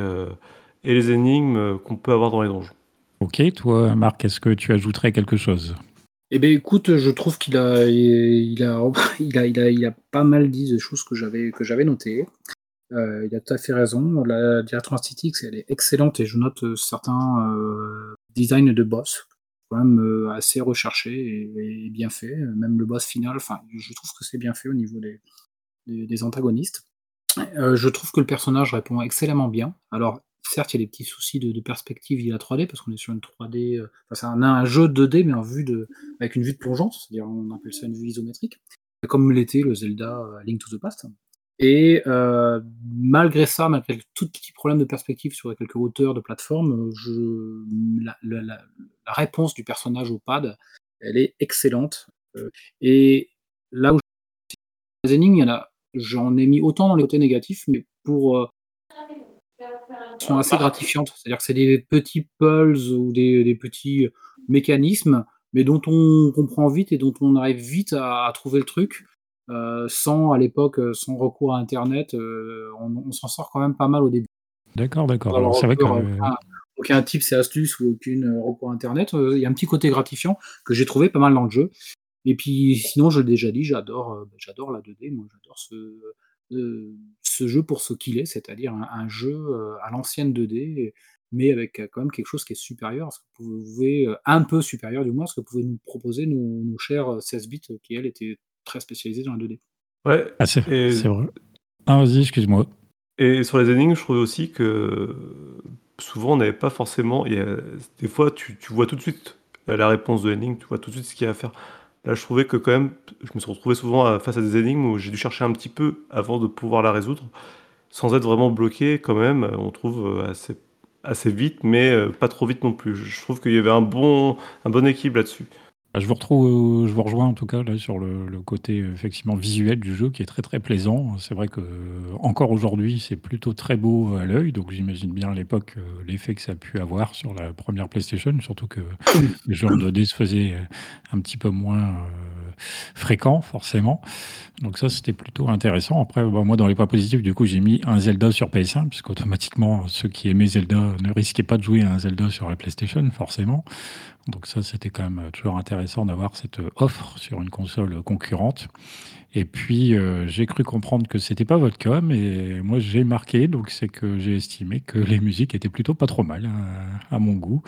et les énigmes qu'on peut avoir dans les donjons. Ok, toi Marc, est-ce que tu ajouterais quelque chose? Eh bien, écoute, je trouve qu'il a, il a, il a, il a, il a pas mal dit des choses que j'avais, que j'avais notées. il a tout à fait raison. La direction artistique, elle est excellente et je note certains designs de boss quand même assez recherchés et, bien faits. Même le boss final, enfin, je trouve que c'est bien fait au niveau des, des, antagonistes. je trouve que le personnage répond excellemment bien. Alors, certes, il y a des petits soucis de, perspective il y a 3D parce qu'on est sur une 3D. enfin, c'est un, un, jeu 2D mais en vue de, avec une vue de plongeance, c'est-à-dire on appelle ça une vue isométrique, comme l'était le Zelda Link to the Past. Et euh, malgré ça, malgré tout petit problème de perspective sur quelques hauteurs de plateforme, je, la, réponse du personnage au pad, elle est excellente. Euh, et là où les énigmes, j'en ai mis autant dans les côtés négatifs, mais pour euh, sont assez gratifiantes. C'est-à-dire que c'est des petits pulls ou des, petits mécanismes, mais dont on comprend vite et dont on arrive vite à trouver le truc. Euh, sans à l'époque, euh, sans recours à internet, euh, on s'en sort quand même pas mal au début. D'accord, d'accord. Alors c'est vrai que aucun tips et astuces ou aucune recours à internet, il y a un petit côté gratifiant que j'ai trouvé pas mal dans le jeu et puis sinon, je l'ai déjà dit, j'adore, j'adore la 2D, moi j'adore ce, ce jeu pour ce qu'il est, c'est-à-dire un jeu, à l'ancienne 2D, mais avec, quand même quelque chose qui est supérieur à ce que vous pouvez, un peu supérieur du moins à ce que pouvaient nous proposer nos nos chers, 16 bits qui elles étaient très spécialisé dans la 2D. Ouais, ah, c'est vrai. Ah, vas-y, excuse-moi. Et sur les énigmes, je trouvais aussi que souvent on n'avait pas forcément. Il y a, des fois, tu, tu, vois tout de suite la réponse de l'énigme, tu vois tout de suite ce qu'il y a à faire. Là, je trouvais que quand même, je me suis retrouvé souvent face à des énigmes où j'ai dû chercher un petit peu avant de pouvoir la résoudre, sans être vraiment bloqué quand même. On trouve assez, assez vite, mais euh, pas trop vite non plus. Je trouve qu'il y avait un bon, un bon équilibre là-dessus. Bah, je vous retrouve, je vous rejoins en tout cas là sur le, côté effectivement visuel du jeu qui est très très plaisant. C'est vrai que encore aujourd'hui c'est plutôt très beau à l'œil, donc j'imagine bien à l'époque euh, l'effet que ça a pu avoir sur la première PlayStation, surtout que les jeux en 2D se faisaient un petit peu moins euh, fréquents forcément. Donc ça c'était plutôt intéressant. Après bah, moi dans les points positifs du coup j'ai mis un Zelda sur PS1 puisqu'automatiquement ceux qui aimaient Zelda ne risquaient pas de jouer à un Zelda sur la PlayStation forcément. Donc ça, c'était quand même toujours intéressant d'avoir cette offre sur une console concurrente. Et puis, euh, j'ai cru comprendre que c'était pas votre mais moi, j'ai marqué, donc c'est que j'ai estimé que les musiques étaient plutôt pas trop mal, hein, à mon goût.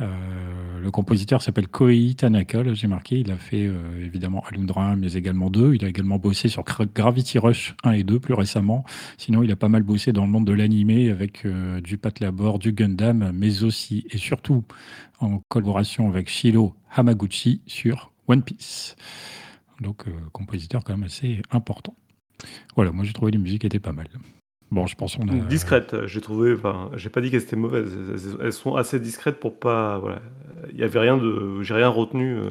Euh, le compositeur s'appelle Koei Tanaka, j'ai marqué, il a fait euh, évidemment Alundra mais également 2, il a également bossé sur Gravity Rush 1 et 2 plus récemment, sinon il a pas mal bossé dans le monde de l'animé avec euh, du Pat Labor, du Gundam, mais aussi et surtout en collaboration avec Shiro Hamaguchi sur One Piece. Donc compositeur quand même assez important. Voilà, moi j'ai trouvé les musiques étaient pas mal. Bon, je pense qu'on a. Discrètes, j'ai trouvé. Enfin, j'ai pas dit qu'elles étaient mauvaises. Elles, sont assez discrètes pour pas. Voilà. Il y avait rien de. J'ai rien retenu euh,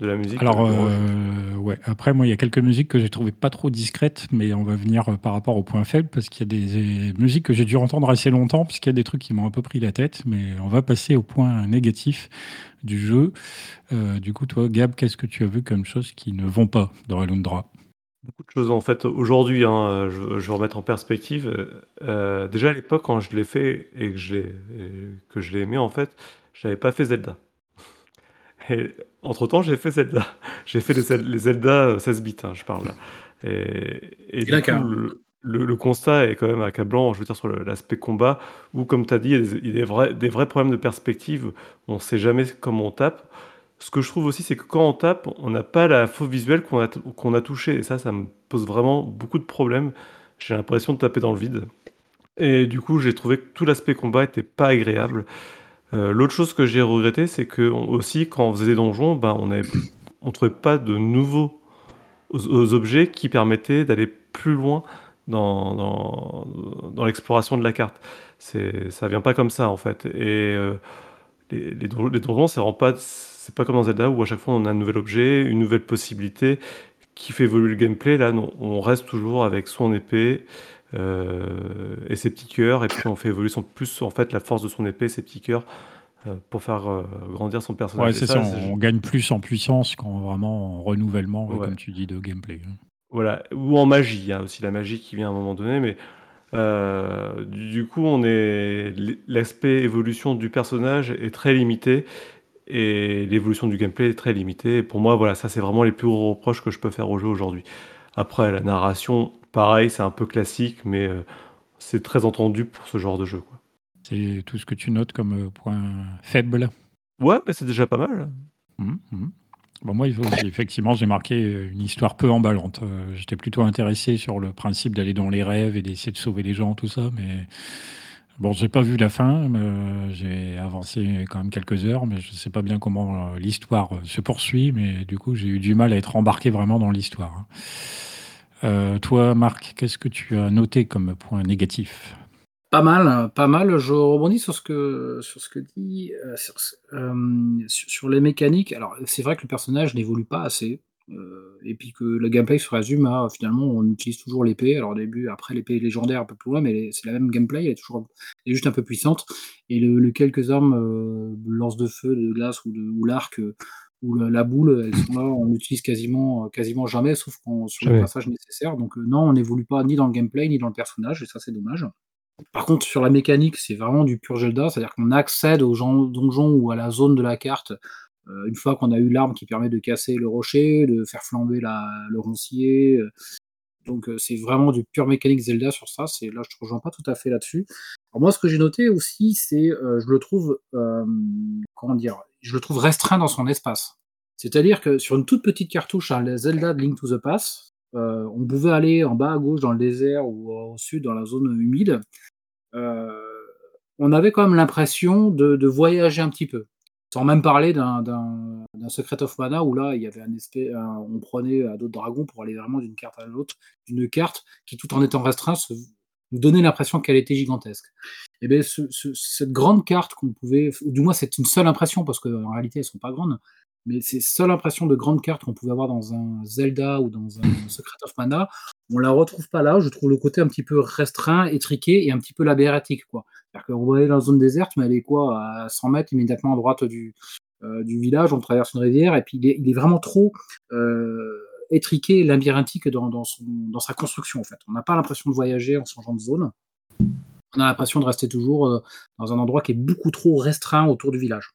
de la musique. Alors, euh, ouais. Après, moi, il y a quelques musiques que j'ai trouvées pas trop discrètes, mais on va venir euh, par rapport au point faible parce qu'il y a des, musiques que j'ai dû entendre assez longtemps parce qu'il y a des trucs qui m'ont un peu pris la tête. Mais on va passer au point négatif du jeu. du coup, toi, Gab, qu'est-ce que tu as vu comme choses qui ne vont pas dans Alundra? Beaucoup de choses en fait aujourd'hui, hein, je, vais remettre en perspective. Euh, déjà à l'époque quand je l'ai fait et que je l'ai que je l'ai aimé en fait, j'avais pas fait Zelda. Et entre temps j'ai fait Zelda. J'ai fait les, Zelda 16 euh, bits, hein, je parle là. Et, du coup, le, constat est quand même accablant, je veux dire, sur l'aspect combat, où, comme tu as dit, il y a des, vrais, des vrais problèmes de perspective. On ne sait jamais comment on tape. Ce que je trouve aussi, c'est que quand on tape, on n'a pas la faux visuelle qu'on a, qu'on a touché. Et ça, ça me pose vraiment beaucoup de problèmes. J'ai l'impression de taper dans le vide. Et du coup, j'ai trouvé que tout l'aspect combat était pas agréable. Euh, l'autre chose que j'ai regretté, c'est que aussi, quand on faisait des donjons, ben, on ne trouvait pas de nouveaux objets qui permettaient d'aller plus loin dans, l'exploration de la carte. C'est, ça vient pas comme ça, en fait. Et euh, les, les, donjons, c'est vraiment pas c'est pas comme dans Zelda où à chaque fois on a un nouvel objet, une nouvelle possibilité qui fait évoluer le gameplay. Là, non, on reste toujours avec son épée euh, et ses petits cœurs, et puis on fait évoluer son, plus en fait la force de son épée, ses petits cœurs. Euh, pour faire euh, grandir son personnage. Ouais, c'est ça, on, gagne plus en puissance qu'en vraiment en renouvellement, comme tu dis, de gameplay. Hein. Voilà, ou en magie, il y a aussi la magie qui vient à un moment donné, mais du coup, on est l'aspect évolution du personnage est très limité et l'évolution du gameplay est très limitée. pour moi, voilà, ça c'est vraiment les plus gros reproches que je peux faire au jeu aujourd'hui. Après, la narration, pareil, c'est un peu classique, mais euh, c'est très entendu pour ce genre de jeu, quoi. C'est tout ce que tu notes comme, point faible? Ouais, mais c'est déjà pas mal. Mmh mmh. Bon, moi, effectivement, j'ai marqué, une histoire peu emballante. j'étais plutôt intéressé sur le principe d'aller dans les rêves et d'essayer de sauver les gens, tout ça, mais bon, j'ai pas vu la fin, j'ai avancé quand même quelques heures, mais je sais pas bien comment, l'histoire, se poursuit, mais du coup, j'ai eu du mal à être embarqué vraiment dans l'histoire, hein. toi, Marc, qu'est-ce que tu as noté comme point négatif? Pas mal, pas mal. Je rebondis sur ce que sur ce que dit, euh, sur sur les mécaniques. Alors, c'est vrai que le personnage n'évolue pas assez, euh, et puis que le gameplay se résume à finalement, on utilise toujours l'épée. Alors au début, après l'épée légendaire un peu plus loin, mais c'est la même gameplay, elle est toujours elle est juste un peu puissante et le le quelques armes, euh, lance de feu, de glace ou de ou l'arc, ou la boule, elles sont là, on l'utilise quasiment, quasiment jamais, sauf quand sur le passage nécessaire. Donc, non, on n'évolue pas ni dans le gameplay, ni dans le personnage et ça, c'est dommage. Par contre, sur la mécanique, c'est vraiment du pur Zelda, c'est-à-dire qu'on accède aux donjons ou à la zone de la carte, euh, une fois qu'on a eu l'arme qui permet de casser le rocher, de faire flamber le roncier, euh. donc euh, c'est vraiment du pur mécanique Zelda sur ça, c'est là je te rejoins pas tout à fait là-dessus. Alors moi ce que j'ai noté aussi, c'est, je le trouve, comment dire? Je le trouve restreint dans son espace. C'est-à-dire que sur une toute petite cartouche, hein, les Zelda de Link to the Past, on pouvait aller en bas à gauche dans le désert ou au sud dans la zone humide. Euh, on avait quand même l'impression de, voyager un petit peu. Sans même parler d'un Secret of Mana où là, il y avait un espèce, on prenait à d'autres dragons pour aller vraiment d'une carte à l'autre, d'une carte qui, tout en étant restreinte, nous donnait l'impression qu'elle était gigantesque. Et eh bien, cette grande carte qu'on pouvait, ou du moins c'est une seule impression parce qu'en réalité elles sont pas grandes, mais ces seules impressions de grande carte qu'on pouvait avoir dans un Zelda ou dans un Secret of Mana, on la retrouve pas là. Je trouve le côté un petit peu restreint, étriqué et un petit peu labyrinthique. Quoi. C'est-à-dire qu'on va dans la zone déserte, mais elle est quoi à 100 mètres immédiatement à droite du, euh, du village, on traverse une rivière, et puis il est, vraiment trop euh, étriqué labyrinthique dans, dans, sa construction. En fait. On n'a pas l'impression de voyager en changeant de zone. On a l'impression de rester toujours euh, dans un endroit qui est beaucoup trop restreint autour du village.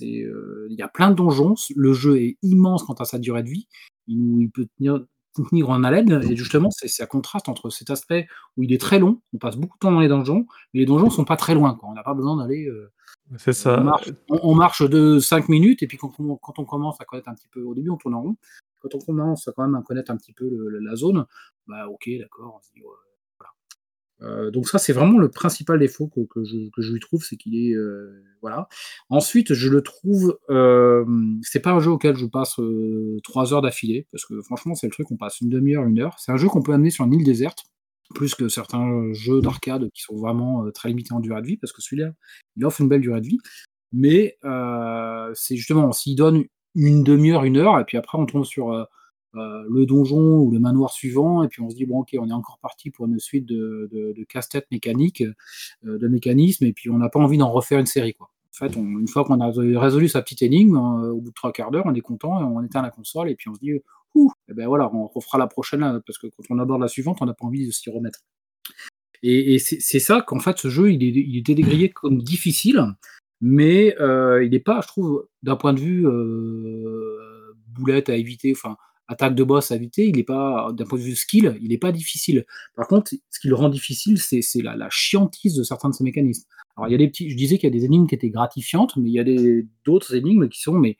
Il y a plein de donjons. Le jeu est immense quant à sa durée de vie. Il, peut tenir, tenir en haleine. Et justement, c'est ça contraste entre cet aspect où il est très long, on passe beaucoup de temps dans les donjons, mais les donjons sont pas très loin. On n'a pas besoin d'aller. Euh, c'est ça. On marche, de 5 minutes, et puis quand on, quand on, commence à connaître un petit peu, au début on tourne en rond, quand on commence à quand même à connaître un petit peu la zone, bah ok, d'accord, euh, donc ça, c'est vraiment le principal défaut que, je, lui trouve, c'est qu'il est, euh, voilà. Ensuite, je le trouve, euh, c'est pas un jeu auquel je passe trois heures d'affilée, parce que franchement, c'est le truc, on passe une demi-heure, une heure. C'est un jeu qu'on peut amener sur une île déserte, plus que certains jeux d'arcade qui sont vraiment très limités en durée de vie, parce que celui-là, il offre une belle durée de vie. Mais c'est justement, s'il donne une demi-heure, une heure, et puis après on tombe sur euh, le donjon ou le manoir suivant, et puis on se dit, bon, ok, on est encore parti pour une suite de, de, casse-tête mécaniques, euh, de mécanismes, et puis on n'a pas envie d'en refaire une série. Quoi. En fait, une fois qu'on a résolu sa petite énigme, euh, au bout de trois quarts d'heure, on est content, on éteint la console, et puis on se dit, ouh, et eh ben voilà, on refera la prochaine, parce que quand on aborde la suivante, on n'a pas envie de s'y remettre. Et, c'est ça qu'en fait, ce jeu, il, est, il était dégrillé comme difficile, mais il n'est pas, je trouve, d'un point de vue boulette à éviter, enfin, attaque de boss à éviter, il n'est pas, d'un point de vue skill, il n'est pas difficile. Par contre, ce qui le rend difficile, c'est la, la, chiantise de certains de ces mécanismes. Alors, il y a des petits, je disais qu'il y a des énigmes qui étaient gratifiantes, mais il y a d'autres énigmes qui sont, mais,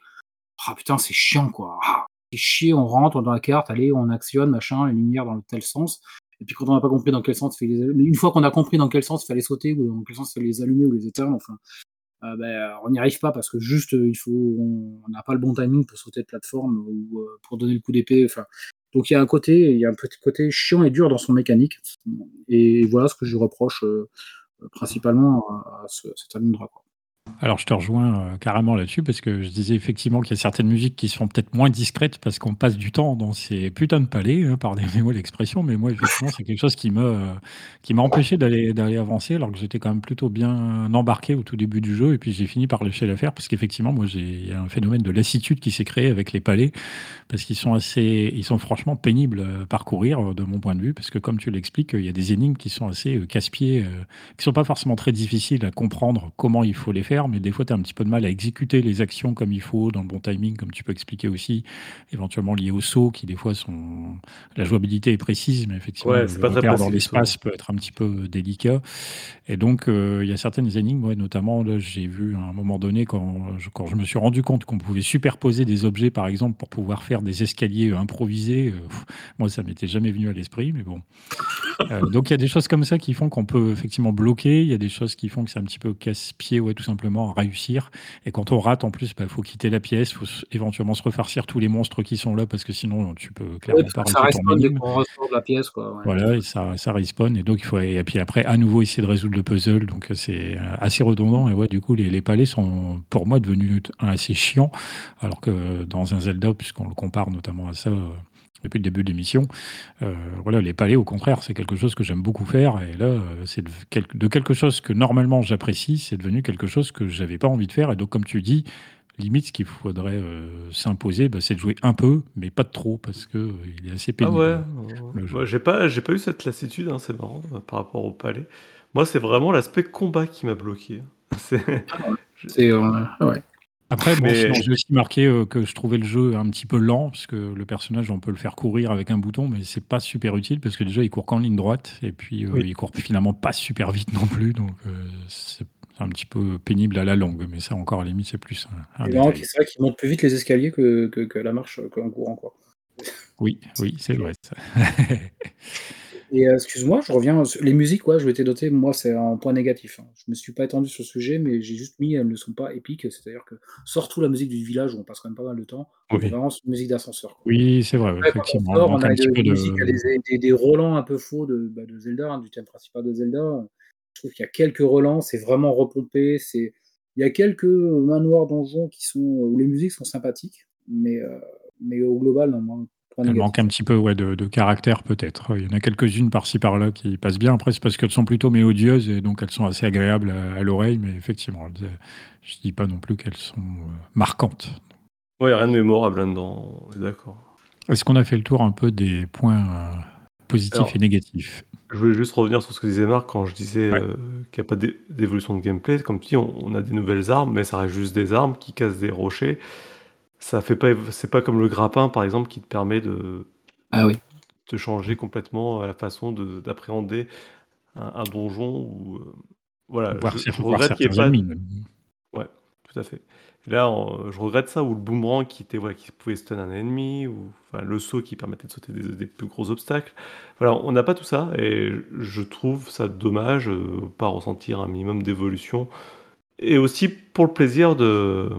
ah putain, c'est chiant, quoi. Ah, c'est chier, on rentre dans la carte, allez, on actionne, machin, les lumières dans tel sens. Et puis quand on n'a pas compris dans quel sens une fois qu'on a compris dans quel sens il fallait sauter ou dans quel sens il fallait les allumer ou les éteindre, enfin, euh, ben, on n'y arrive pas parce que juste euh, il faut, on n'a pas le bon timing pour sauter de plateforme ou euh, pour donner le coup d'épée. Enfin, donc il y a un côté, il y a un petit côté chiant et dur dans son mécanique. Et voilà ce que je reproche principalement à, ce, cet Alundra. Alors je te rejoins euh, carrément là-dessus parce que je disais effectivement qu'il y a certaines musiques qui sont peut-être moins discrètes parce qu'on passe du temps dans ces putains de palais, hein, pardonnez-moi l'expression, mais moi effectivement c'est quelque chose qui me euh, m'a empêché d'aller avancer alors que j'étais quand même plutôt bien embarqué au tout début du jeu et puis j'ai fini par lâcher l'affaire parce qu'effectivement moi j'ai un phénomène de lassitude qui s'est créé avec les palais parce qu'ils sont assez ils sont franchement pénibles à parcourir de mon point de vue parce que comme tu l'expliques il y a des énigmes qui sont assez euh, casse-pieds qui sont pas forcément très difficiles à comprendre comment il faut les faire faire, mais des fois, tu as un petit peu de mal à exécuter les actions comme il faut, dans le bon timing, comme tu peux expliquer aussi, éventuellement lié au saut, qui des fois sont. La jouabilité est précise, mais effectivement, Ouais, le pas repère dans précis l'espace peut être un petit peu délicat. Et donc, euh, il y a certaines énigmes, ouais, notamment, là, j'ai vu à un moment donné, quand je, quand je me suis rendu compte qu'on pouvait superposer des objets, par exemple, pour pouvoir faire des escaliers euh, improvisés, euh, moi, ça m'était jamais venu à l'esprit, mais bon. Euh, donc, il y a des choses comme ça qui font qu'on peut effectivement bloquer. Il y a des choses qui font que c'est un petit peu casse-pied, ouais, tout simplement, à réussir. Et quand on rate, en plus, il faut quitter la pièce, il faut éventuellement se refarcir tous les monstres qui sont là, parce que sinon, tu peux clairement pas ça respawn dès qu'on ressort de la pièce, quoi. Ouais. Voilà, et ça, ça respawn. Et donc, il faut, et puis après, à nouveau, essayer de résoudre le puzzle. Donc, euh, c'est euh, assez redondant. Et ouais, du coup, les, les palais sont, pour moi, devenus assez chiants. Alors que dans un Zelda, puisqu'on le compare notamment à ça euh, depuis le début de l'émission, euh, voilà, les palais, au contraire, c'est quelque chose que j'aime beaucoup faire. Et là, euh, c'est de, quel- de quelque chose que normalement j'apprécie, c'est devenu quelque chose que j'avais pas envie de faire. Et donc, comme tu dis, limite, ce qu'il faudrait euh, s'imposer, bah, c'est de jouer un peu, mais pas de trop, parce que euh, il est assez Ah pénible, ouais, le jeu. moi j'ai pas, j'ai pas eu cette lassitude, hein, c'est marrant euh, par rapport au palais. Moi, c'est vraiment l'aspect combat qui m'a bloqué. C'est, Ah ouais. Après, bon, mais j'ai aussi marqué euh, que je trouvais le jeu un petit peu lent, parce que le personnage, on peut le faire courir avec un bouton, mais c'est pas super utile, parce que déjà, il court qu'en ligne droite, et puis euh, oui. il court finalement pas super vite non plus, donc euh, c'est un petit peu pénible à la longue, mais ça, encore, à la limite, c'est plus un, un C'est vrai qu'il monte plus vite les escaliers que, que, que la marche euh, qu'en courant, quoi. Oui, oui, c'est vrai. Et euh, excuse-moi, je reviens. sur- Les musiques, ouais, je m'étais noté, moi, c'est un point négatif. hein. Je me suis pas étendu sur le sujet, mais j'ai juste mis, elles ne sont pas épiques. C'est-à-dire que, surtout la musique du village où on passe quand même pas mal de temps, on est oui, vraiment sur une musique d'ascenseur. quoi. oui c'est vrai, ouais, Après, quand on effectivement. Il sort, on manque un a petit des, peu des musiques, de. des, des, des relents un peu faux de, bah, de Zelda, hein, du thème principal de Zelda. Je trouve qu'il y a quelques relents, c'est vraiment repompé. C'est... Il y a quelques manoirs donjons qui sont, où les musiques sont sympathiques, mais, euh, mais au global, non, moi, Elle négatif. manque un petit peu ouais, de, de caractère peut-être. Il y en a quelques-unes par-ci par-là qui passent bien. Après, c'est parce qu'elles sont plutôt mélodieuses et donc elles sont assez agréables à, à l'oreille, mais effectivement, elles- je dis pas non plus qu'elles sont euh, marquantes. Ouais, rien de mémorable là-dedans, d'accord. Est-ce qu'on a fait le tour un peu des points euh, positifs Alors, et négatifs? je voulais juste revenir sur ce que disait Marc quand je disais Ouais. euh, qu'il n'y a pas d'é- d'évolution de gameplay. Comme tu dis, on, on a des nouvelles armes, mais ça reste juste des armes qui cassent des rochers. Ça fait pas, c'est pas comme le grappin, par exemple, qui te permet de, Ah oui. de changer complètement la façon de- d'appréhender un, un donjon. Ou, euh, voilà, Voir, je, regrette qu'il n'y ait pas. ennemis. Ouais, tout à fait. Et là, je regrette ça, ou le boomerang qui, était, voilà, qui pouvait stun un ennemi, ou enfin, le saut qui permettait de sauter des, des plus gros obstacles. Voilà, on n'a pas tout ça, et je trouve ça dommage, euh, pas ressentir un minimum d'évolution, et aussi pour le plaisir de,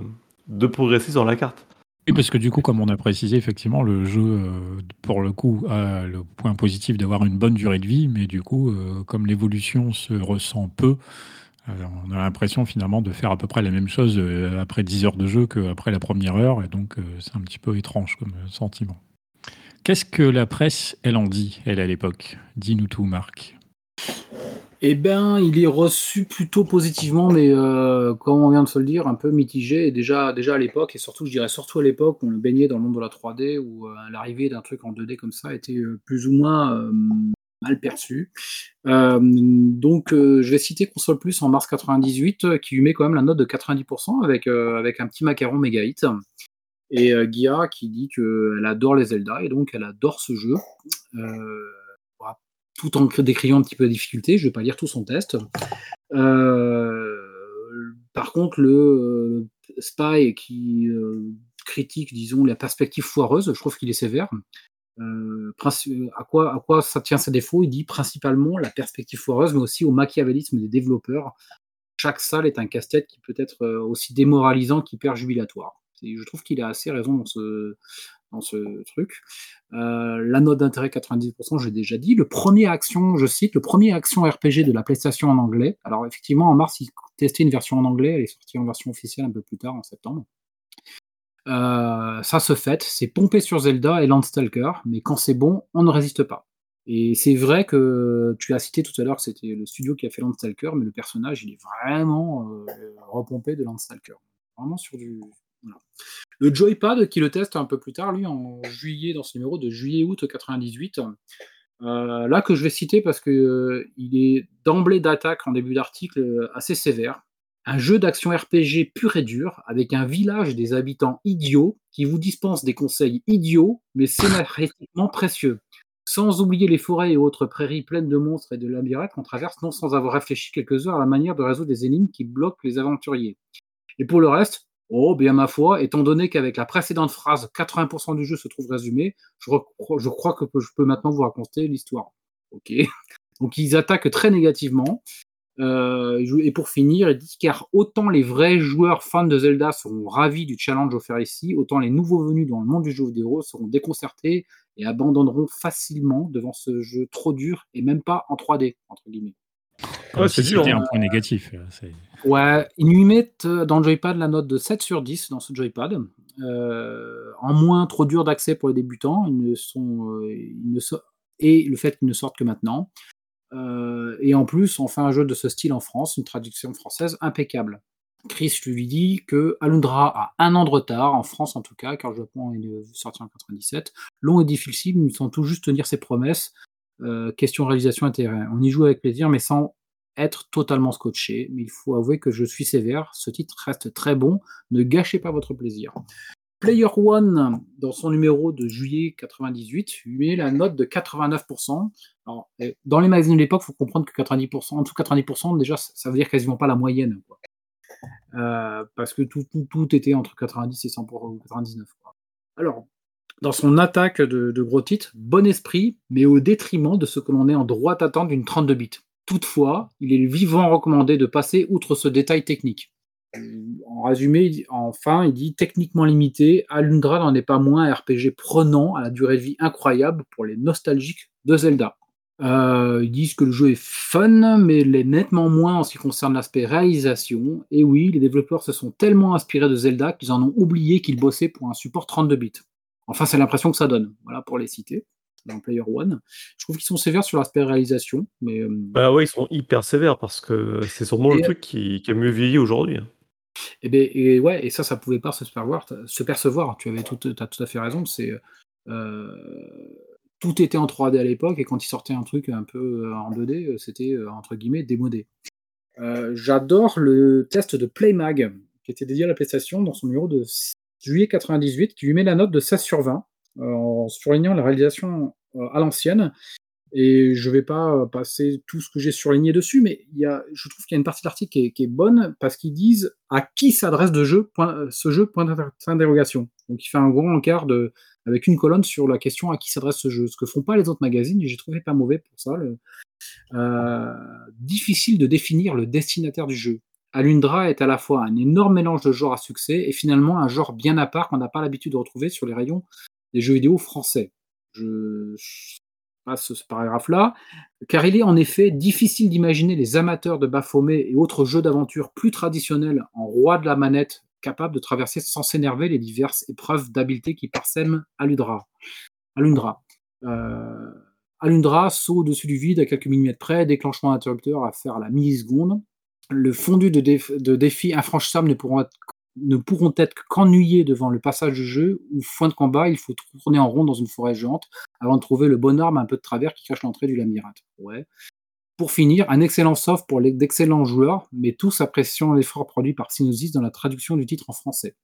de progresser sur la carte. Oui, parce que du coup, comme on a précisé, effectivement, le jeu, euh, pour le coup, a le point positif d'avoir une bonne durée de vie, mais du coup, euh, comme l'évolution se ressent peu, euh, on a l'impression finalement de faire à peu près la même chose après 10 heures de jeu qu'après la première heure, et donc c'est un petit peu étrange comme sentiment. Qu'est-ce que la presse, elle en dit, elle, à l'époque? Dis-nous tout, Marc. Eh ben, il est reçu plutôt positivement, mais euh, comme on vient de se le dire, un peu mitigé. Déjà, à l'époque, et surtout, je dirais surtout à l'époque, on le baignait dans le de la 3D, où euh, l'arrivée d'un truc en 2D comme ça était euh, plus ou moins mal perçue. Donc, je vais citer Console Plus en mars 98, euh, qui lui met quand même la note de 90% avec, un petit macaron méga hit. Et Guia qui dit qu'elle adore les Zelda et donc elle adore ce jeu. Tout en décrivant un petit peu la difficulté, je ne vais pas lire tout son test. Euh, par contre, le euh, Spy qui euh, critique, disons, la perspective foireuse, je trouve qu'il est sévère. À, quoi, ça tient ses défauts? Il dit principalement la perspective foireuse, mais aussi au machiavélisme des développeurs. Chaque salle est un casse-tête qui peut être aussi démoralisant qu'hyper jubilatoire. Je trouve qu'il a assez raison dans ce, ce truc. Euh, la note d'intérêt 90%, j'ai déjà dit. Le premier action, je cite, le premier action RPG de la PlayStation en anglais. Alors effectivement, en mars, il testait une version en anglais, elle est sortie en version officielle un peu plus tard, en septembre. Euh, ça se fait, c'est pompé sur Zelda et Landstalker, mais quand c'est bon, on ne résiste pas. Et c'est vrai que tu as cité tout à l'heure que c'était le studio qui a fait Landstalker, mais le personnage, il est vraiment euh, repompé de Landstalker. Vraiment sur du. Le Joypad, qui le teste un peu plus tard, lui, en juillet, dans ce numéro de juillet-août 98. euh, là que je vais citer parce que euh, est d'emblée d'attaque en début d'article euh, assez sévère. Un jeu d'action RPG pur et dur, avec un village des habitants idiots qui vous dispensent des conseils idiots, mais scénaristiquement précieux. Sans oublier les forêts et autres prairies pleines de monstres et de labyrinthes qu'on traverse non sans avoir réfléchi quelques heures à la manière de résoudre des énigmes qui bloquent les aventuriers. Et pour le reste, oh bien ma foi, étant donné qu'avec la précédente phrase, 80% du jeu se trouve résumé, je, crois que je peux maintenant vous raconter l'histoire. Ok. Donc ils attaquent très négativement. Euh, et pour finir, il dit car autant les vrais joueurs fans de Zelda seront ravis du challenge offert ici, autant les nouveaux venus dans le monde du jeu vidéo seront déconcertés et abandonneront facilement devant ce jeu trop dur et même pas en 3D entre guillemets. Ouais, c'est un hein. point négatif. Ouais, ils lui mettent euh, dans le joypad la note de 7 sur 10 dans ce joypad. Euh, en moins trop dur d'accès pour les débutants, ils ne sont, ils ne et le fait qu'ils ne sortent que maintenant. Euh, et en plus, on fait un jeu de ce style en France, une traduction française impeccable. Chris lui dit que Alundra a un an de retard, en France en tout cas, car le Japon est sorti en 97. Long et difficile, nous sent tout juste tenir ses promesses. Euh, question réalisation intérêt. On y joue avec plaisir, mais sans être totalement scotché. Mais il faut avouer que je suis sévère. Ce titre reste très bon. Ne gâchez pas votre plaisir. Player One, dans son numéro de juillet 98, lui met la note de 89%. Eh, dans les magazines de l'époque, il faut comprendre que 90%, en dessous de 90%, déjà, ça veut dire quasiment pas la moyenne. Euh, parce que tout, était entre 90 et 100 ou 99. Alors, dans son attaque de, de, gros titres, bon esprit, mais au détriment de ce que l'on est en droit d'attendre d'une 32 bits. Toutefois, il est vivant recommandé de passer outre ce détail technique en résumé, enfin, il dit techniquement limité, Alundra n'en est pas moins un RPG prenant à la durée de vie incroyable pour les nostalgiques de Zelda. Euh, ils disent que le jeu est fun, mais l'est nettement moins en ce qui concerne l'aspect réalisation. Et oui, les développeurs se sont tellement inspirés de Zelda qu'ils en ont oublié qu'ils bossaient pour un support 32 bits. Enfin, c'est l'impression que ça donne. Voilà pour les citer dans Player One. Je trouve qu'ils sont sévères sur l'aspect réalisation, mais euh, Bah ouais, ils sont hyper sévères parce que c'est sûrement le truc qui, qui a mieux vieilli aujourd'hui. Hein. Et, ben, et ouais, et ça, ça pouvait pas se percevoir. Se percevoir. Tu avais tout, as tout à fait raison. C'est euh, tout était en 3D à l'époque, et quand il sortait un truc un peu euh, en 2D, euh, c'était entre guillemets démodé. J'adore le test de Playmag qui était dédié à la PlayStation dans son numéro de juillet 98, qui lui met la note de 16 sur 20 en surlignant la réalisation à l'ancienne et je ne vais pas euh, passer tout ce que j'ai surligné dessus, mais y a, je trouve qu'il y a une partie de l'article qui, est bonne parce qu'ils disent à qui s'adresse jeu, euh, ce jeu, point d'interrogation. Donc il fait un grand encart de, avec une colonne sur la question à qui s'adresse ce jeu. Ce que font pas les autres magazines, et j'ai trouvé pas mauvais pour ça. Euh, difficile de définir le destinataire du jeu. Alundra est à la fois un énorme mélange de genres à succès et finalement un genre bien à part qu'on n'a pas l'habitude de retrouver sur les rayons jeux vidéo français. Je ce, paragraphe-là, car il est en effet difficile d'imaginer les amateurs de Baphomet et autres jeux d'aventure plus traditionnels en roi de la manette capables de traverser sans s'énerver les diverses épreuves d'habileté qui parsèment Alundra. Alundra. Euh, Alundra, saut au-dessus du vide à quelques millimètres près, déclenchement d'interrupteur à faire à la milliseconde. Le fondu de, de défis infranchissables ne pourront être ne pourront être qu'ennuyés devant le passage du jeu où, fin de combat, il faut tourner en rond dans une forêt géante avant de trouver le bon arme un peu de travers qui cache l'entrée du labyrinthe. Ouais. Pour finir, un excellent soft pour d'excellents joueurs, mais tous appréciant l'effort produit par Synosis dans la traduction du titre en français.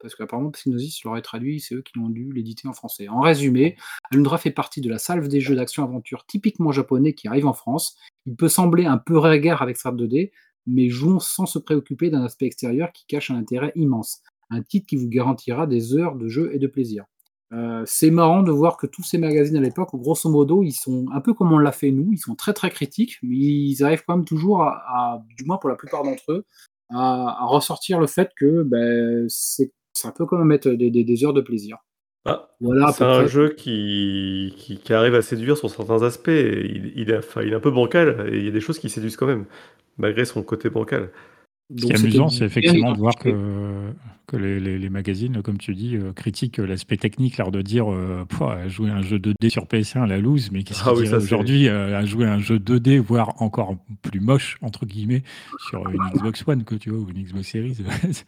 Parce qu'apparemment, Synosis l'aurait traduit, c'est eux qui l'ont dû l'éditer en français. En résumé, Alundra fait partie de la salve des jeux d'action-aventure typiquement japonais qui arrivent en France. Il peut sembler un peu regard avec Strat 2D, mais jouons sans se préoccuper d'un aspect extérieur qui cache un intérêt immense. Un titre qui vous garantira des heures de jeu et de plaisir. Euh, c'est marrant de voir que tous ces magazines à l'époque, grosso modo, ils sont un peu comme on l'a fait nous, ils sont très très critiques, mais ils arrivent quand même toujours à, du moins pour la plupart d'entre eux, à, ressortir le fait que ben, ça peut quand même être des, heures de plaisir. Ah, voilà, c'est un jeu qui, qui, arrive à séduire sur certains aspects. Il, il, est, il est un peu bancal et il y a des choses qui séduisent quand même malgré son côté bancal. Ce qui est amusant, c'est effectivement de voir que, que les, les, magazines, comme tu dis, euh, critiquent l'aspect technique, l'air de dire euh, jouer un jeu 2D sur PS1 à la loose, mais qu'est-ce ah oui, aujourd'hui euh, à jouer un jeu 2D, voire encore plus moche, entre guillemets, sur une Xbox One, que tu vois, ou une Xbox Series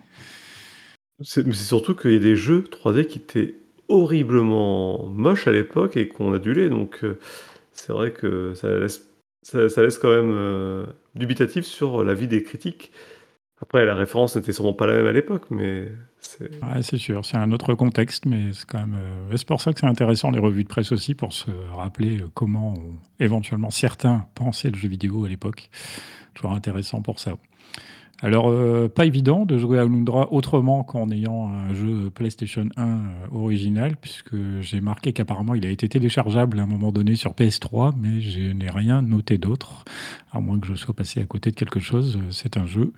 C'est surtout qu'il y a des jeux 3D qui étaient horriblement moches à l'époque et qu'on adulait, donc euh, c'est vrai que ça laisse quand même euh, dubitatif sur la vie des critiques. Après, la référence n'était sûrement pas la même à l'époque, mais c'est. Sûr, c'est un autre contexte, mais c'est quand même. euh, c'est pour ça que c'est intéressant les revues de presse aussi pour se rappeler comment éventuellement certains pensaient le jeu vidéo à l'époque. Toujours intéressant pour ça. Alors, euh, pas évident de jouer à Alundra autrement qu'en ayant un jeu PlayStation 1 euh, original, puisque j'ai marqué qu'apparemment il a été téléchargeable à un moment donné sur PS3, mais je n'ai rien noté d'autre, à moins que je sois passé à côté de quelque chose. Euh, C'est un jeu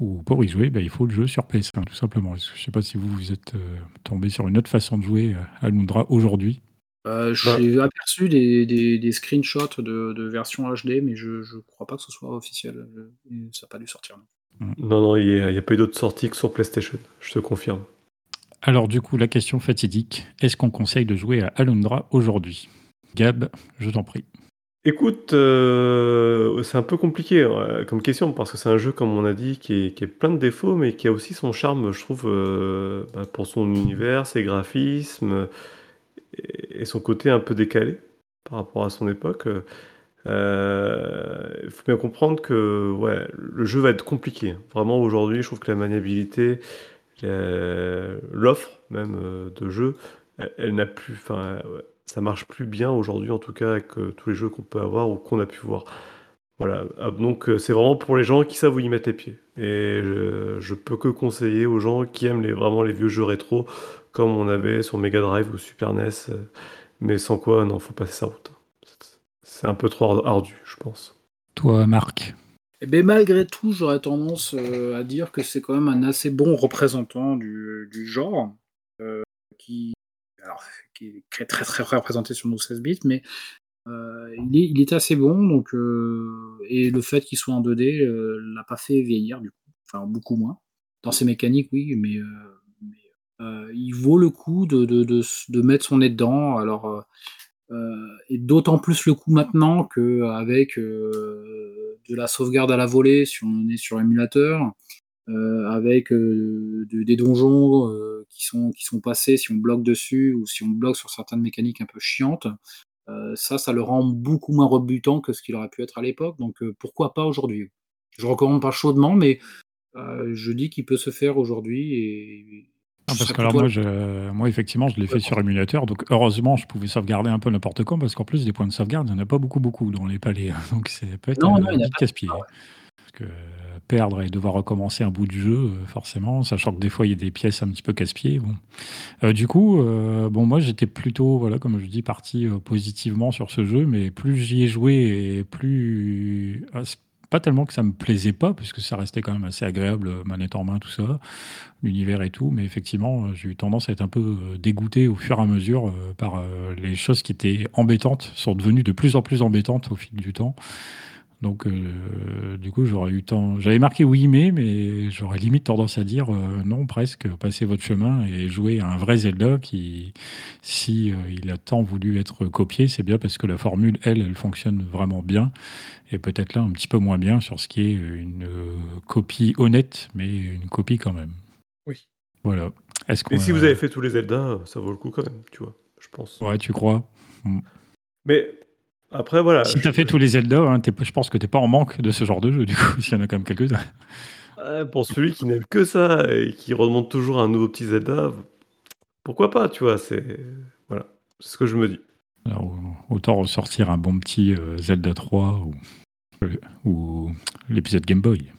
où pour y jouer, ben, il faut le jeu sur PS1, tout simplement. Je ne sais pas si vous, vous êtes euh, tombé sur une autre façon de jouer à Alundra aujourd'hui. Euh, Bah. J'ai aperçu des, des- des screenshots de, de version HD, mais je ne crois pas que ce soit officiel. Ça n'a pas dû sortir. non. Non, non, il n'y a, pas eu d'autres sorties que sur PlayStation, je te confirme. Alors du coup, la question fatidique, est-ce qu'on conseille de jouer à Alundra aujourd'hui? Gab, je t'en prie. Écoute, euh, c'est un peu compliqué euh, comme question parce que c'est un jeu, comme on a dit, qui est, qui est plein de défauts, mais qui a aussi son charme, je trouve, euh, bah, pour son univers, ses graphismes et, et son côté un peu décalé par rapport à son époque. Euh, Il faut bien comprendre que ouais, le jeu va être compliqué. Vraiment, aujourd'hui, je trouve que la maniabilité, l'offre même euh, de jeu, elle, n'a plus, enfin, ça marche plus bien aujourd'hui, en tout cas, avec tous les jeux qu'on peut avoir ou qu'on a pu voir. Voilà, Ah, donc euh, c'est vraiment pour les gens qui savent où y mettre les pieds. Et je, je peux que conseiller aux gens qui aiment les, vraiment les vieux jeux rétro, comme on avait sur Mega Drive ou Super NES, mais sans quoi, non, faut passer sa route. C'est un peu trop ardu, je pense. Toi, Marc Eh ben, malgré tout, j'aurais tendance euh, à dire que c'est quand même un assez bon représentant du, du genre, euh, qui, alors, qui est très très très représenté sur nos 16 bits, mais euh, il, est, il est assez bon, donc, euh, et le fait qu'il soit en 2D euh, l'a pas fait vieillir, du coup, enfin beaucoup moins. Dans ses mécaniques, oui, mais, euh, mais, euh, il vaut le coup de, de, de, de mettre son nez dedans. Alors, et d'autant plus le coup maintenant qu'avec euh, de la sauvegarde à la volée, si on est sur émulateur, euh, avec euh, de- des donjons euh, qui, sont, qui sont passés si on bloque dessus ou si on bloque sur certaines mécaniques un peu chiantes, euh, ça, ça le rend beaucoup moins rebutant que ce qu'il aurait pu être à l'époque. Donc euh, pourquoi pas aujourd'hui? Je recommande pas chaudement, mais euh, je dis qu'il peut se faire aujourd'hui. Et Ah, parce que alors moi, je- moi, effectivement, je l'ai fait sur émulateur, donc heureusement, je pouvais sauvegarder un peu n'importe quand, parce qu'en plus, des points de sauvegarde, il n'y en a pas beaucoup, beaucoup dans les palais. Donc, c'est Non, non, en a vite pas. casse-pied. Ah ouais. Parce que euh, perdre et devoir recommencer un bout du jeu, euh, forcément, sachant que des fois, il y a des pièces un petit peu casse-pied. Bon. Euh, du coup, euh, bon, moi, j'étais plutôt, voilà, comme je dis, parti euh, positivement sur ce jeu, mais plus j'y ai joué et plus. Pas tellement que ça me plaisait pas, puisque ça restait quand même assez agréable, euh, manette en main, tout ça l'univers et tout, mais effectivement, euh, j'ai eu tendance à être un peu euh, dégoûté au fur et à mesure par les choses qui étaient embêtantes, sont devenues de plus en plus embêtantes au fil du temps. Donc, euh, du coup, j'aurais eu temps. J'avais marqué oui, mais, mais j'aurais limite tendance à dire euh, non, presque, passez votre chemin et jouez à un vrai Zelda qui, si euh, il a tant voulu être copié, c'est bien parce que la formule, elle, elle fonctionne vraiment bien et peut-être là un petit peu moins bien sur ce qui est une euh, copie honnête, mais une copie quand même. Oui. Voilà. Est-ce Et si vous avez fait tous les Zelda, ça vaut le coup quand même, tu vois, je pense. Ouais, tu crois? Mais après, voilà. Si tu as fait tous les Zelda, hein, je pense que tu n'es pas en manque de ce genre de jeu, du coup, s'il y en a quand même quelques-uns. Pour celui qui n'aime que ça et qui remonte toujours un nouveau petit Zelda, pourquoi pas, tu vois, c'est voilà, c'est ce que je me dis. Alors, autant ressortir un bon petit euh, Zelda 3 ou, euh, ou l'épisode Game Boy.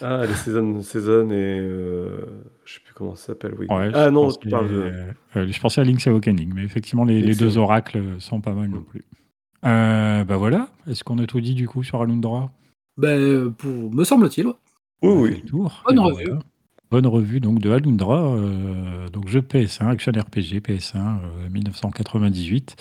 Ah, les Season, Season et euh, je sais plus comment ça s'appelle, oui. Ouais, ah je non, pensais, tu parles de. euh, je pensais à Link's Awakening, mais effectivement, les, deux oracles sont pas mal non plus. Euh, bah voilà, est-ce qu'on a tout dit du coup sur Alundra Ben, pour, me semble-t-il. ouais. Oui, fait oui. tour. Bonne Et ben revue. voilà. Bonne revue donc de Alundra, euh, donc jeu PS1, action RPG PS1 euh, 1998.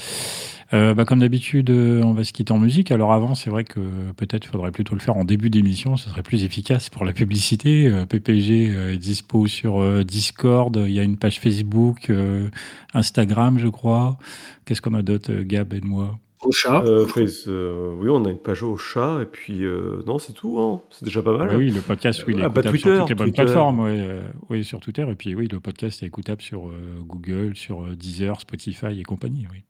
Euh, bah, comme d'habitude, euh, on va se quitter en musique. Alors avant, c'est vrai que peut-être faudrait plutôt le faire en début d'émission, ce serait plus efficace pour la publicité. Euh, PPG euh, est dispo sur euh, Discord, il y a une page Facebook, euh, Instagram, je crois. Qu'est-ce qu'on a d'autre, euh, Gab et moi? Au chat. Euh, euh, oui, on a une page au chat et puis euh, non, c'est tout, hein. c'est déjà pas mal. Oui, le podcast, oui, il est Ah, bah, écoutable Twitter, sur toutes les bonnes Twitter. plateformes. ouais, euh, oui, sur Twitter. Et puis, oui, le podcast est écoutable sur euh, Google, sur euh, Deezer, Spotify et compagnie. Oui.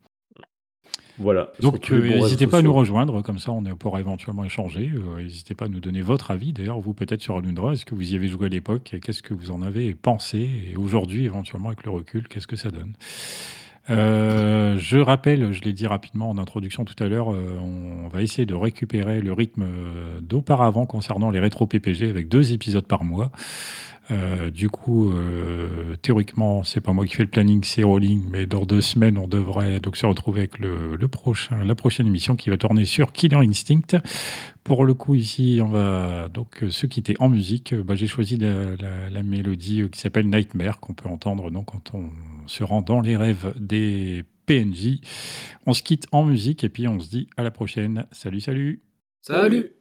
Voilà. sur Donc, tous les euh, bons réseaux n'hésitez pas à nous sociaux. rejoindre, comme ça on est- pourra éventuellement échanger. Euh, N'hésitez pas à nous donner votre avis, d'ailleurs, vous peut-être sur Alundra, est-ce que vous y avez joué à l'époque? Et qu'est-ce que vous en avez pensé? Et aujourd'hui, éventuellement avec le recul, qu'est-ce que ça donne? Euh, je rappelle, je l'ai dit rapidement en introduction tout à l'heure, euh, on va essayer de récupérer le rythme euh, d'auparavant concernant les rétro PPG avec deux épisodes par mois. Euh, du coup, euh, théoriquement, c'est pas moi qui fais le planning, c'est Rolling, mais dans deux semaines, on devrait donc se retrouver avec le, le prochain, la prochaine émission qui va tourner sur Killer Instinct. Pour le coup, ici, on va donc euh, se quitter en musique. Euh, bah, J'ai choisi la, la- la mélodie qui s'appelle Nightmare, qu'on peut entendre donc, quand on se rend dans les rêves des PNJ. On se quitte en musique et puis on se dit à la prochaine. Salut, salut Salut